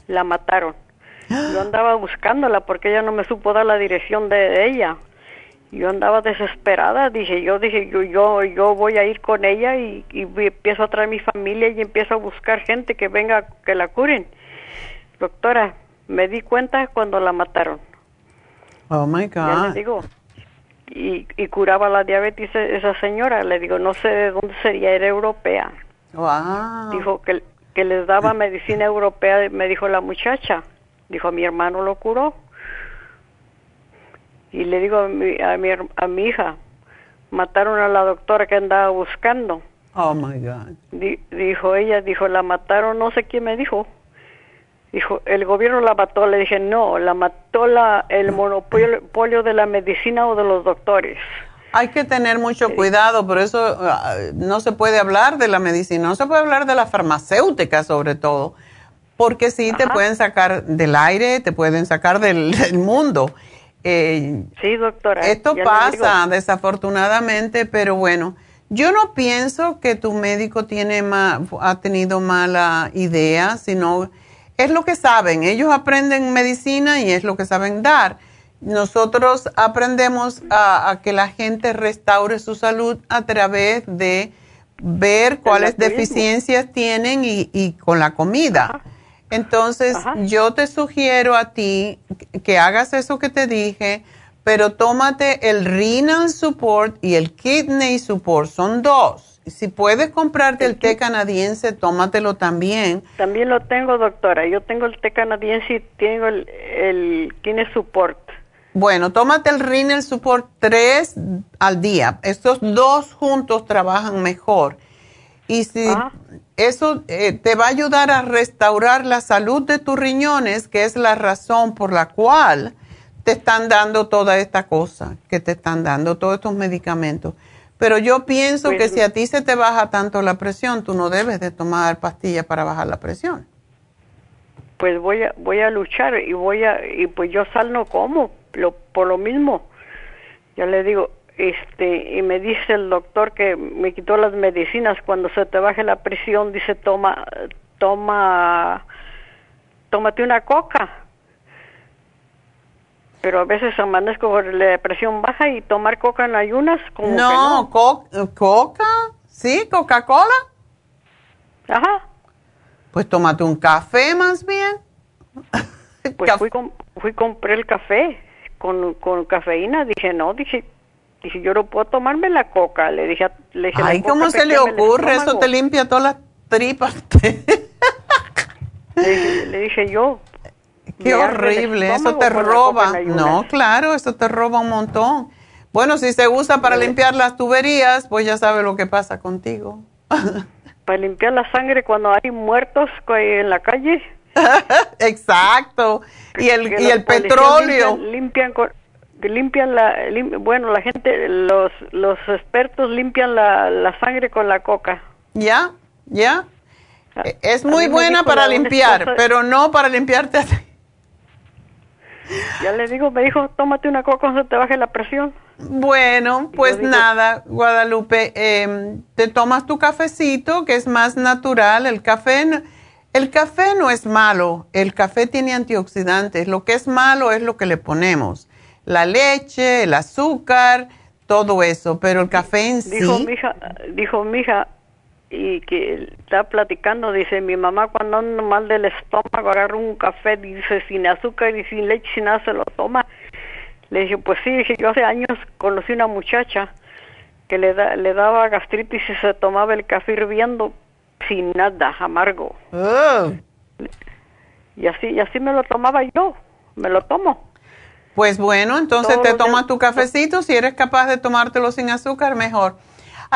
La mataron. Yo andaba buscándola porque ella no me supo dar la dirección de ella. Yo andaba desesperada, dije, yo dije, yo yo yo voy a ir con ella y, y empiezo a traer mi familia y empiezo a buscar gente que venga que la curen. Doctora, me di cuenta cuando la mataron. Oh my God. le digo, y, y, curaba la diabetes e, esa señora. Le digo, no sé de dónde sería, era europea. Wow. Dijo que, que les daba medicina europea, me dijo la muchacha. Dijo, mi hermano lo curó. Y le digo a mi, a mi, a mi hija, mataron a la doctora que andaba buscando. Oh my God. dijo ella, dijo, la mataron, no sé quién me dijo. Dijo, el gobierno la mató. Le dije, no, la mató la, el monopolio de la medicina o de los doctores. Hay que tener mucho cuidado, por eso ah, no se puede hablar de la medicina, no se puede hablar de la farmacéutica sobre todo, porque sí te pueden sacar del aire, te pueden sacar del, mundo. Eh, sí, doctora. Esto pasa desafortunadamente, pero bueno, yo no pienso que tu médico tiene ha tenido mala idea, sino es lo que saben. Ellos aprenden medicina y es lo que saben dar. Nosotros aprendemos a, que la gente restaure su salud a través de ver cuáles deficiencias tienen y, con la comida. Entonces, yo te sugiero a ti que hagas eso que te dije, pero tómate el renal support y el kidney support. Son dos si puedes comprarte el, té canadiense, tómatelo también. También lo tengo, doctora. Yo tengo el té canadiense y tengo el, el Kine Support. Bueno, tómate el Renal Support 3 al día. Estos dos juntos trabajan mejor. Y si eso eh, te va a ayudar a restaurar la salud de tus riñones, que es la razón por la cual te están dando toda esta cosa, que te están dando todos estos medicamentos. Pero yo pienso que si a ti se te baja tanto la presión, tú no debes de tomar pastillas para bajar la presión. Pues voy a voy a luchar y voy a y pues yo sal no como lo, por lo mismo. Ya le digo, este y me dice el doctor que me quitó las medicinas cuando se te baje la presión, dice toma toma tómate una coca pero a veces amanezco con la presión baja y tomar coca en ayunas como no, coca, sí, Coca-Cola. Ajá. Pues tómate un café más bien. Pues fui, con, fui compré el café con, con cafeína, dije, no, dije, dije, yo no puedo tomarme la coca, le dije, le dije Ay, ¿cómo se le ocurre? Eso te limpia todas las tripas. le dije yo, Qué horrible, eso te roba. No, claro, eso te roba un montón. Bueno, si se usa para limpiar las tuberías, pues ya sabe lo que pasa contigo. para limpiar la sangre cuando hay muertos en la calle. Exacto. Y el, y el petróleo. Limpian, limpian, la, bueno, la gente, los, los expertos limpian la, la sangre con la coca. Ya, ya. Es muy buena para limpiar, pero no para limpiarte. Ya le digo, me dijo, tómate una coca cuando te baje la presión. Bueno, pues nada, Guadalupe, em, te tomas tu cafecito, que es más natural. El café, el café no es malo, el café tiene antioxidantes. Lo que es malo es lo que le ponemos. La leche, el azúcar, todo eso, pero el café en dijo sí... Mi hija, dijo mi hija, y que está platicando, dice, mi mamá cuando anda mal del estómago agarra un café, dice, sin azúcar y sin leche, sin nada, se lo toma. Le dije, pues sí, dije, yo hace años conocí una muchacha que le, da, le daba gastritis y se tomaba el café hirviendo sin nada, amargo. Oh. Y así, y así me lo tomaba yo, me lo tomo. Pues bueno, entonces Todos te tomas días. tu cafecito, si eres capaz de tomártelo sin azúcar, mejor.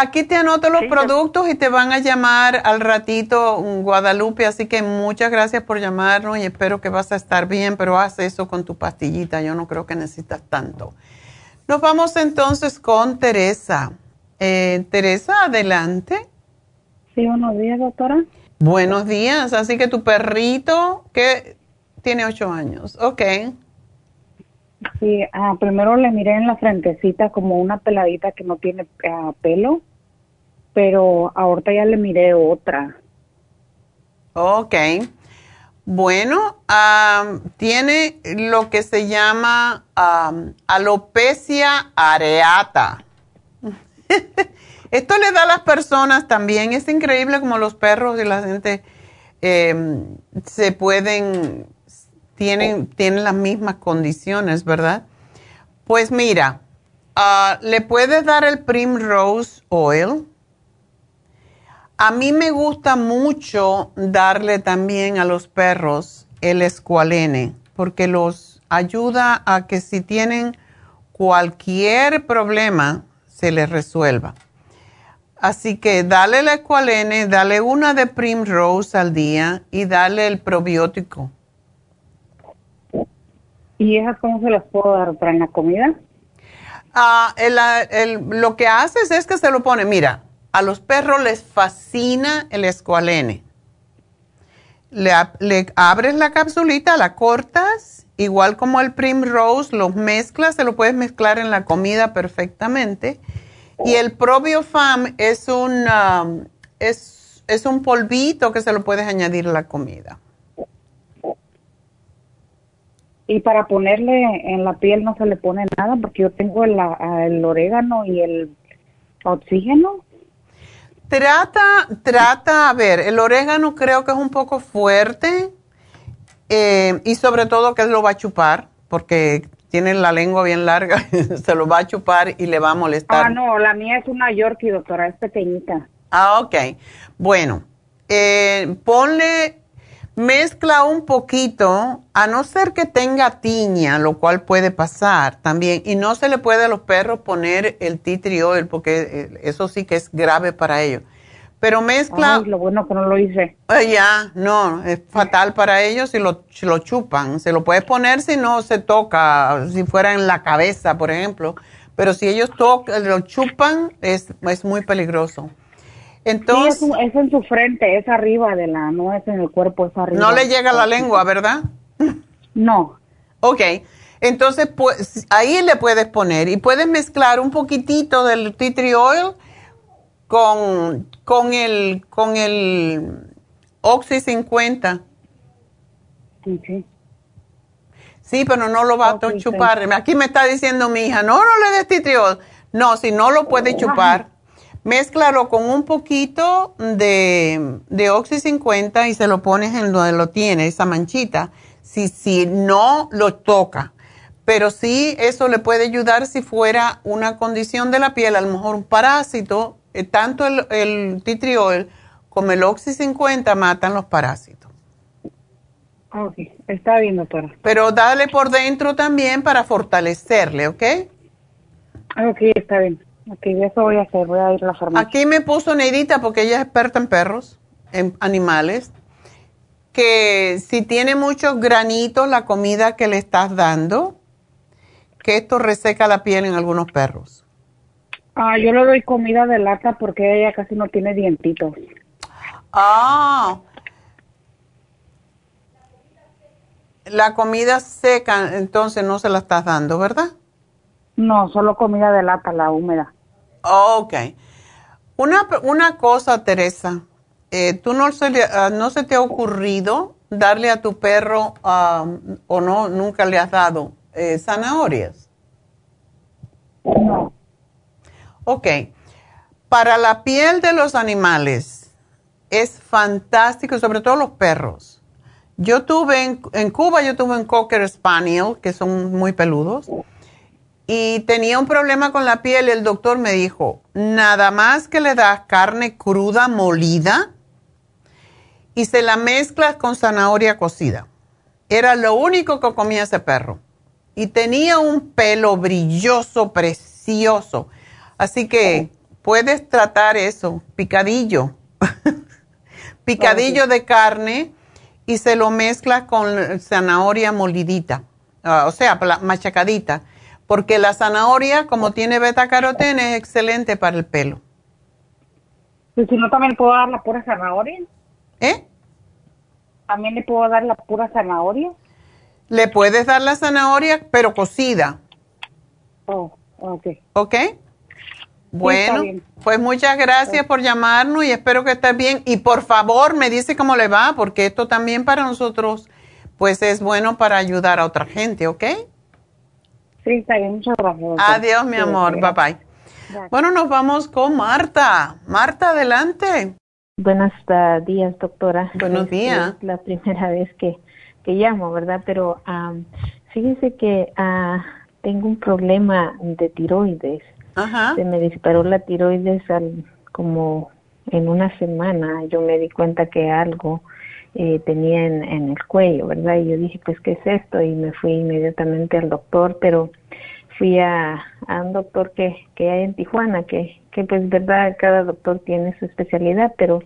Aquí te anoto los Sí, productos y te van a llamar al ratito mm, Guadalupe, así que muchas gracias por llamarnos y espero que vas a estar bien, pero haz eso con tu pastillita, yo no creo que necesitas tanto. Nos vamos entonces con Teresa. Eh, Teresa, adelante. Sí, buenos días, doctora. Buenos días, así que tu perrito que tiene ocho años, ok. Sí, ah, primero le miré en la frentecita como una peladita que no tiene ah, pelo, pero ahorita ya le miré otra. Ok. Bueno, tiene lo que se llama am, alopecia areata. Esto le da a las personas también. Es increíble como los perros y la gente em, se pueden, tienen, tienen las mismas condiciones, ¿verdad? Pues mira, ah, le puedes dar el Primrose Oil. A mí me gusta mucho darle también a los perros el escualene, porque los ayuda a que si tienen cualquier problema, se les resuelva. Así que dale el escualene, dale una de Primrose al día y dale el probiótico. ¿Y esas cómo se las puedo dar para en la comida? Ah, el- el- lo que haces es que se lo pone, mira, a los perros les fascina el escualene. Le, le abres la capsulita, la cortas, igual como el Primrose, los mezclas, se lo puedes mezclar en la comida perfectamente. Y el Probiofam es un, um, es, es un polvito que se lo puedes añadir a la comida. Y para ponerle en la piel no se le pone nada porque yo tengo el, el orégano y el oxígeno. Trata, trata, a ver, el orégano creo que es un poco fuerte eh, y sobre todo que él lo va a chupar porque tiene la lengua bien larga, se lo va a chupar y le va a molestar. Ah, no, la mía es una Yorkie, doctora, es pequeñita. Ah, ok. Bueno, eh, ponle, mezcla un poquito, a no ser que tenga tiña, lo cual puede pasar también. Y no se le puede a los perros poner el tea tree oil, porque eh, eso sí que es grave para ellos. Pero mezcla... Ay, lo bueno que no lo hice. Eh, ya, no, es fatal para ellos si lo, si lo chupan. Se lo puedes poner si no se toca, si fuera en la cabeza, por ejemplo. Pero si ellos tocan, lo chupan, es, es muy peligroso. Entonces, sí, es, en su frente, es arriba de la, no es en el cuerpo, es arriba. no le llega la lengua, ¿verdad? No. Ok, entonces pues, ahí le puedes poner y puedes mezclar un poquitito del tea tree oil con, con el, con el Oxy 50. Sí, sí. Sí, pero no lo va a chupar. Aquí me está diciendo mi hija, no, no le des tea tree oil. No, si no lo puede chupar, mézclalo con un poquito de, de Oxy 50 y se lo pones en donde lo tiene, esa manchita. Si, si no lo toca. Pero sí, eso le puede ayudar si fuera una condición de la piel, a lo mejor un parásito. eh, tanto el, el oil como el Oxy 50 matan los parásitos. Ok, está bien, doctora. Pero dale por dentro también para fortalecerle, ¿ok? Ok, está bien. Ok, eso voy a hacer, voy a ir a la farmacia. Aquí me puso Neidita, porque ella es experta en perros, en animales, que si tiene muchos granitos la comida que le estás dando, que esto reseca la piel en algunos perros. Ah, yo le doy comida de lata porque ella casi no tiene dientitos. Ah, la comida seca, entonces no se la estás dando, ¿verdad? No, solo comida de lata, la húmeda. Ok. Una, una cosa, Teresa, eh, ¿tú no se, ah, no se te ha ocurrido darle a tu perro, o no, nunca le has dado, eh, zanahorias? No. Ok. Para la piel de los animales, es fantástico, sobre todo los perros. Yo tuve en, en Cuba, yo tuve un Cocker Spaniel, que son muy peludos, y tenía un problema con la piel. El doctor me dijo, nada más que le das carne cruda molida y se la mezclas con zanahoria cocida. Era lo único que comía ese perro. Y tenía un pelo brilloso, precioso. Así que puedes tratar eso, picadillo. picadillo de carne y se lo mezclas con zanahoria molidita, ah, o sea, machacadita, porque la zanahoria, como tiene beta carotene, es excelente para el pelo. ¿Y si no también puedo dar la pura zanahoria? ¿Eh? ¿También le puedo dar la pura zanahoria? Le puedes dar la zanahoria, pero cocida. Oh, ok. ¿Ok? Bueno, pues muchas gracias por llamarnos y espero que estés bien. Y por favor, me dice cómo le va, porque esto también para nosotros, pues es bueno para ayudar a otra gente, ¿ok? Sí, está bien, muchas gracias. Adiós, mi amor, bye bye. Bueno, nos vamos con Marta. Marta, adelante. Buenos días, doctora. Buenos días. Es la primera vez que, que llamo, ¿verdad? Pero fíjese que ah, tengo un problema de tiroides. Se me disparó la tiroides al, como en una semana. Yo me di cuenta que algo eh, tenía en, en, el cuello, ¿verdad? Y yo dije, pues, ¿qué es esto? Y me fui inmediatamente al doctor, pero fui a, a un doctor que, que hay en Tijuana, que, que pues, ¿verdad? Cada doctor tiene su especialidad, pero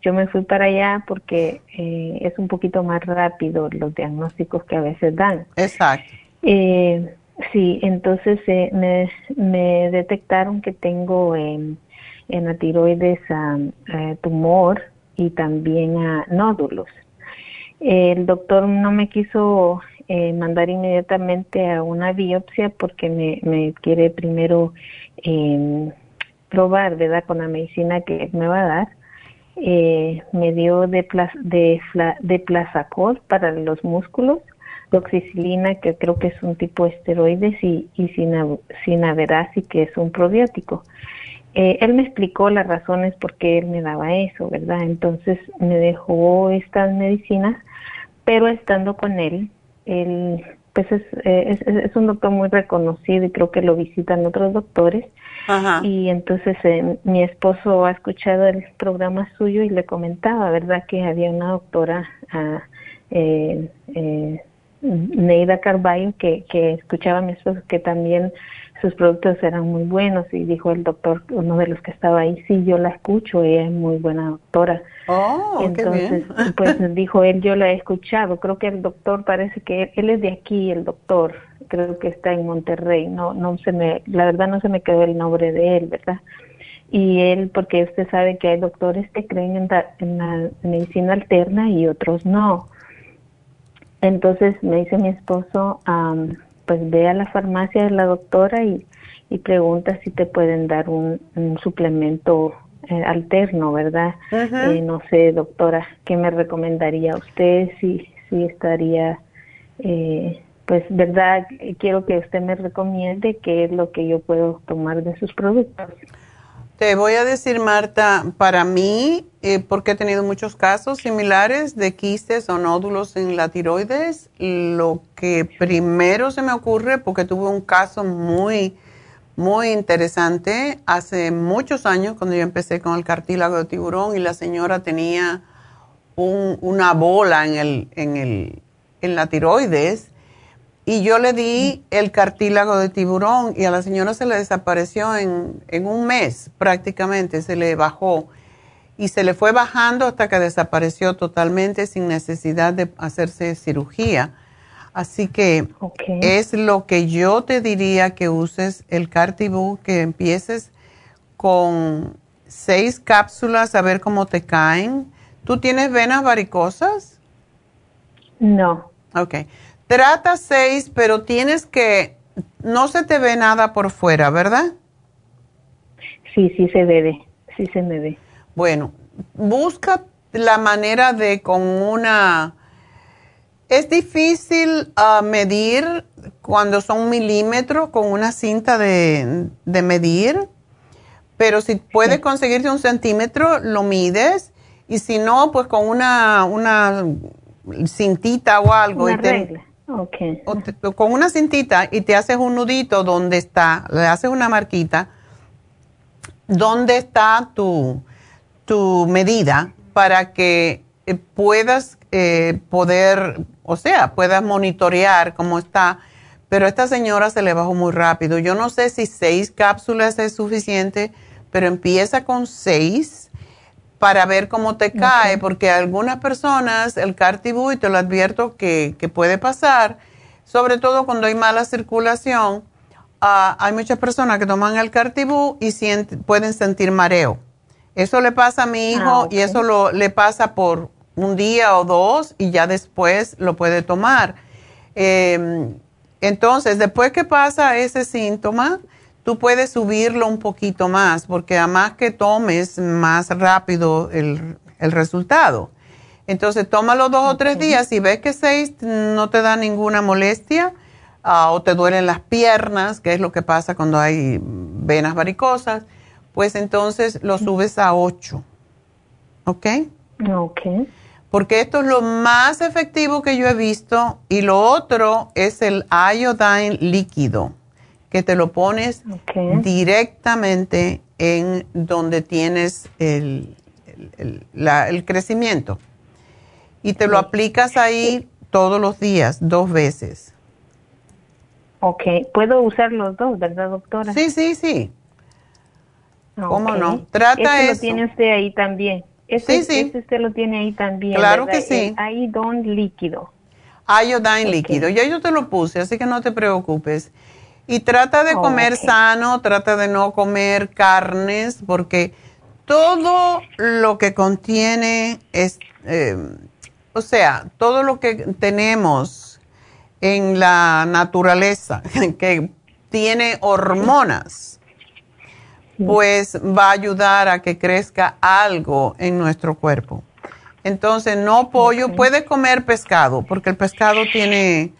yo me fui para allá porque eh, es un poquito más rápido los diagnósticos que a veces dan. Exacto. Eh, Sí, entonces eh, me, me, detectaron que tengo en la tiroides eh, tumor y también nódulos. El doctor no me quiso eh, mandar inmediatamente a una biopsia porque me, me quiere primero em, probar, ¿verdad?, con la medicina que me va a dar. me dio de, de, de plazacol para los músculos doxicilina, que creo que es un tipo de esteroides, y, y sinaverasi, que es un probiótico. Eh, él me explicó las razones por qué él me daba eso, ¿verdad? Entonces me dejó estas medicinas, pero estando con él, él pues es, eh, es, un doctor muy reconocido y creo que lo visitan otros doctores. Y entonces eh, mi esposo ha escuchado el programa suyo y le comentaba, ¿verdad? Que había una doctora ah, eh, eh, Neida Carballo, que, que escuchaba a mi esposo que también sus productos eran muy buenos y dijo el doctor, uno de los que estaba ahí, sí, yo la escucho, ella es muy buena doctora. Oh, Entonces, pues dijo él, yo la he escuchado, creo que el doctor parece que él, es de aquí, el doctor, creo que está en Monterrey, no, no se me, la verdad no se me quedó el nombre de él, ¿verdad? Y él, porque usted sabe que hay doctores que creen en, en la medicina alterna y otros no. Entonces me dice mi esposo, pues ve a la farmacia de la doctora y, y pregunta si te pueden dar un, suplemento eh, alterno, ¿verdad? Eh, no sé, doctora, ¿qué me recomendaría usted? Si, si estaría, eh, pues, ¿verdad? Quiero que usted me recomiende qué es lo que yo puedo tomar de sus productos. Te voy a decir, Marta, para mí, eh, porque he tenido muchos casos similares de quistes o nódulos en la tiroides, lo que primero se me ocurre, porque tuve un caso muy, muy interesante hace muchos años, cuando yo empecé con el cartílago de tiburón y la señora tenía una bola en, el, en, el, en la tiroides y yo le di el cartílago de tiburón y a la señora se le desapareció en, un mes prácticamente, se le bajó y se le fue bajando hasta que desapareció totalmente sin necesidad de hacerse cirugía. Así que es lo que yo te diría que uses el Cartibú, que empieces con seis cápsulas a ver cómo te caen. ¿Tú tienes venas varicosas? No. Ok. Trata seis, pero tienes que, no se te ve nada por fuera, ¿verdad? Sí, sí se ve, sí se me ve. Bueno, busca la manera de con una... Es difícil ah, medir cuando son milímetros con una cinta de, medir, pero si puedes conseguirte un centímetro, lo mides Y si no, pues con una, una cintita o algo. Una y te- regla. Okay. con una cintita y te haces un nudito donde está, le haces una marquita, donde está tu, tu medida para que eh, puedas eh, poder, o sea, puedas monitorear cómo está. Pero a esta señora se le bajó muy rápido. Yo no sé si seis cápsulas es suficiente, pero empieza con seis para ver cómo te cae, porque a algunas personas el cartibú, y te lo advierto que, que puede pasar, sobre todo cuando hay mala circulación, ah, hay muchas personas que toman el cartibú y sienten- pueden sentir mareo. Eso le pasa a mi hijo Ah, ok. y eso lo, le pasa por un día o dos y ya después lo puede tomar. Eh, entonces, después que pasa ese síntoma, tú puedes subirlo un poquito más, porque además que tomes más rápido el, el resultado. Entonces, tómalo dos o tres días. Si ves que seis no te da ninguna molestia ah, o te duelen las piernas, que es lo que pasa cuando hay venas varicosas, pues entonces lo subes a ocho. ¿Ok? Ok. Porque esto es lo más efectivo que yo he visto. Y lo otro es el iodine líquido, que te lo pones directamente en donde tienes el, el- el- la- el crecimiento. Y te lo aplicas ahí todos los días, dos veces. Ok. Puedo usar los dos, ¿verdad, doctora? Sí, sí, sí. ¿Cómo Ok. no? Trata Este eso. lo tiene usted ahí también. Este, Sí, sí. este usted lo tiene ahí también. Claro ¿verdad? que sí. Iodón líquido. Iodine líquido. Ya yo te lo puse, así que no te preocupes. Y trata de Oh, comer sano, trata de no comer carnes, porque todo lo que contiene es, eh, o sea, todo lo que tenemos en la naturaleza que tiene hormonas, pues va a ayudar a que crezca algo en nuestro cuerpo. Entonces, no pollo, puedes comer pescado, porque el pescado tiene,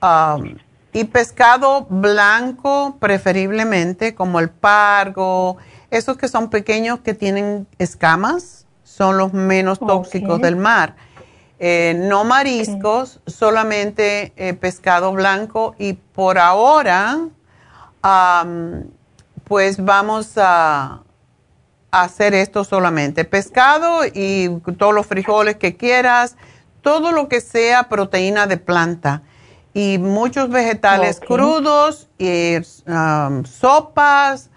um, y pescado blanco preferiblemente, como el pargo, esos que son pequeños que tienen escamas, son los menos tóxicos del mar. Eh, no mariscos, solamente eh, pescado blanco y por ahora, pues vamos a, a hacer esto solamente. Pescado y todos los frijoles que quieras, todo lo que sea proteína de planta y muchos vegetales crudos y am, sopas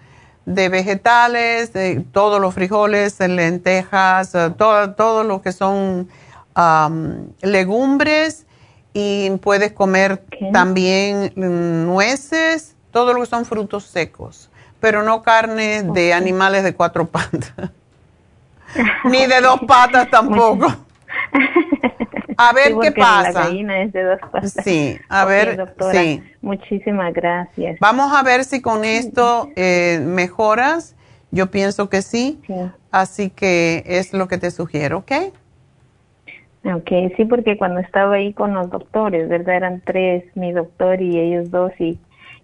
de vegetales, de todos los frijoles, lentejas, eh, todo, todo lo que son am, legumbres y puedes comer también mm, nueces, todo lo que son frutos secos, pero no carne de animales de cuatro patas, ni de dos patas tampoco. A ver Sí, qué pasa. La gallina es de dos patas. Sí, a ver, doctora, sí. Muchísimas gracias. Vamos a ver si con esto eh, mejoras. Yo pienso que sí. Así que es lo que te sugiero, ¿ok? Ok, sí, porque cuando estaba ahí con los doctores, ¿verdad? Eran tres, mi doctor y ellos dos, y,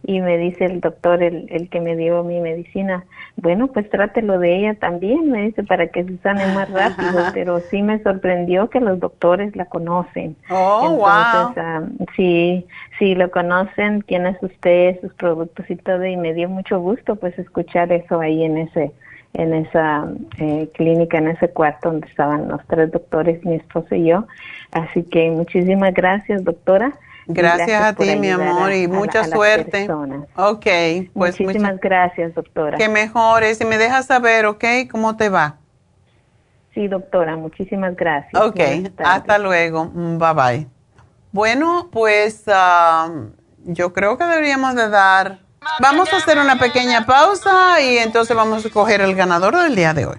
y me dice el doctor, el, el que me dio mi medicina, bueno, pues trátelo de ella también, me dice, para que se sane más rápido, pero sí me sorprendió que los doctores la conocen. Oh, Entonces, ah, sí, sí lo conocen, quién es usted, sus productos y todo, y me dio mucho gusto pues escuchar eso ahí en ese en esa eh, clínica, en ese cuarto donde estaban los tres doctores, mi esposo y yo. Así que muchísimas gracias, doctora. Gracias, a ti, mi amor, a- y a mucha a suerte. personas. Ok, pues Muchísimas mucha- gracias, doctora. que mejores y me dejas saber, ¿ok? ¿Cómo te va? Sí, doctora, muchísimas gracias. Ok, hasta luego. Mm, Bye bye. Bueno, pues ah, yo creo que deberíamos de dar... Vamos a hacer una pequeña pausa y entonces vamos a escoger el ganador del día de hoy.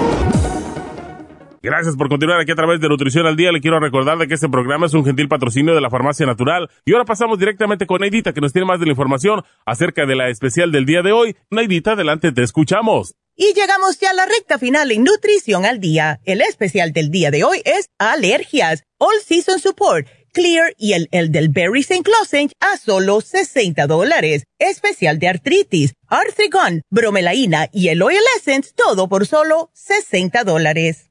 Gracias por continuar aquí a través de Nutrición al Día. Le quiero recordar de que este programa es un gentil patrocinio de la Farmacia Natural. Y ahora pasamos directamente con Neidita, que nos tiene más de la información acerca de la especial del día de hoy. Neidita, adelante, te escuchamos. Y llegamos ya a la recta final en Nutrición al Día. El especial del día de hoy es alergias, All Season Support, Clear y el Elderberry St. Lozenge a solo 60 dólares. Especial de artritis, Arthrigon, bromelaína y el Oil Essence, todo por solo 60 dólares.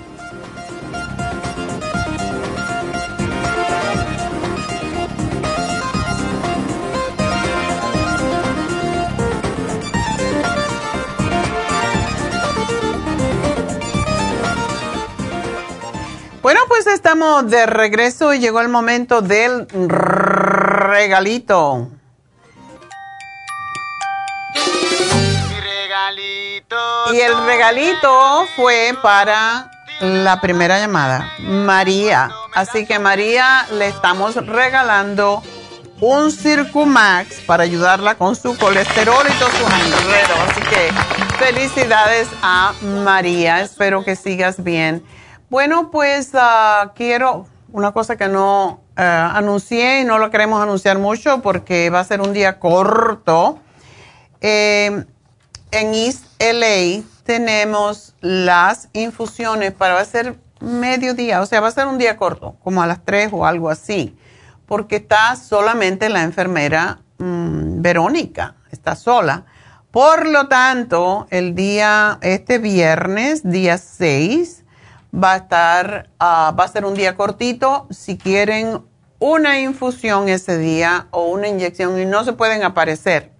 Bueno, pues estamos de regreso y llegó el momento del regalito. Y el regalito fue para la primera llamada, María. Así que María le estamos regalando un Circumax para ayudarla con su colesterol y todos sus enredos. Así que felicidades a María. Espero que sigas bien. Bueno, pues ah, quiero una cosa que no ah, anuncié y no lo queremos anunciar mucho porque va a ser un día corto. Em, en East LA tenemos las infusiones para va a ser mediodía, o sea, va a ser un día corto, como a las 3 o algo así, porque está solamente la enfermera mm, Verónica, está sola. Por lo tanto, el día, este viernes, día 6, va a estar, ah, va a ser un día cortito. Si quieren una infusión ese día o una inyección y no se pueden aparecer,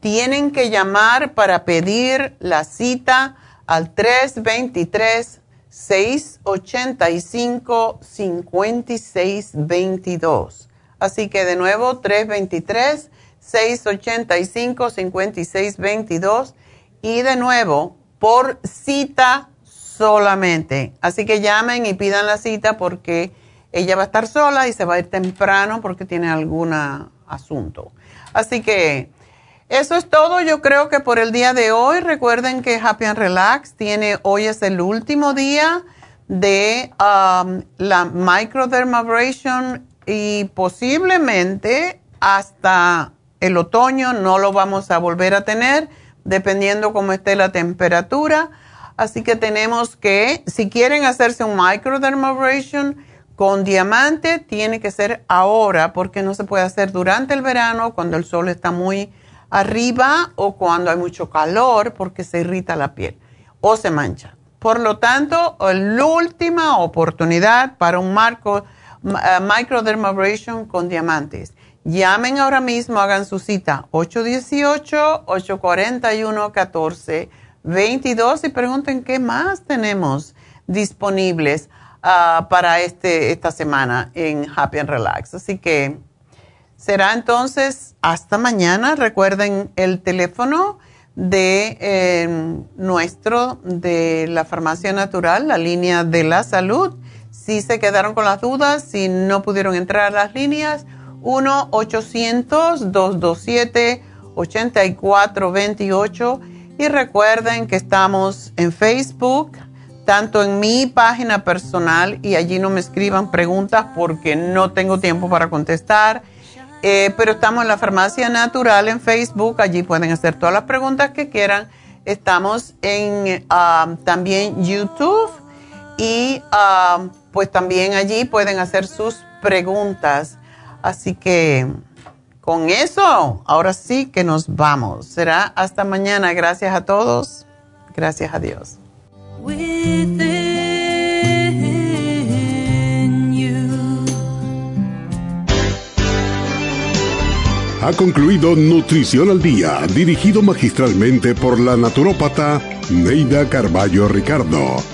tienen que llamar para pedir la cita al 323-685-5622. Así que de nuevo, 323-685-5622 y de nuevo, por cita solamente. Así que llamen y pidan la cita porque ella va a estar sola y se va a ir temprano porque tiene algún asunto. Así que eso es todo. Yo creo que por el día de hoy, recuerden que Happy and Relax tiene, hoy es el último día de um, la microdermabrasion y posiblemente hasta el otoño no lo vamos a volver a tener, dependiendo cómo esté la temperatura Así que tenemos que, si quieren hacerse un microdermabrasion con diamante, tiene que ser ahora porque no se puede hacer durante el verano cuando el sol está muy arriba o cuando hay mucho calor porque se irrita la piel o se mancha. Por lo tanto, la última oportunidad para un marco, uh, microdermabrasion con diamantes. Llamen ahora mismo, hagan su cita 818-841-14 22 y pregunten qué más tenemos disponibles ah, para este, esta semana en Happy and Relax. Así que será entonces hasta mañana. Recuerden el teléfono de em, nuestro, de la farmacia natural, la línea de la salud. Si se quedaron con las dudas, si no pudieron entrar a las líneas, 1-800-227-8428 y recuerden que estamos en Facebook, tanto en mi página personal y allí no me escriban preguntas porque no tengo tiempo para contestar. Eh, pero estamos en la Farmacia Natural en Facebook, allí pueden hacer todas las preguntas que quieran. Estamos en ah, también YouTube y ah, pues también allí pueden hacer sus preguntas. Así que con eso, ahora sí que nos vamos. Será hasta mañana. Gracias a todos. Gracias a Dios. Ha concluido Nutrición al Día, dirigido magistralmente por la naturópata Neida Carballo Ricardo.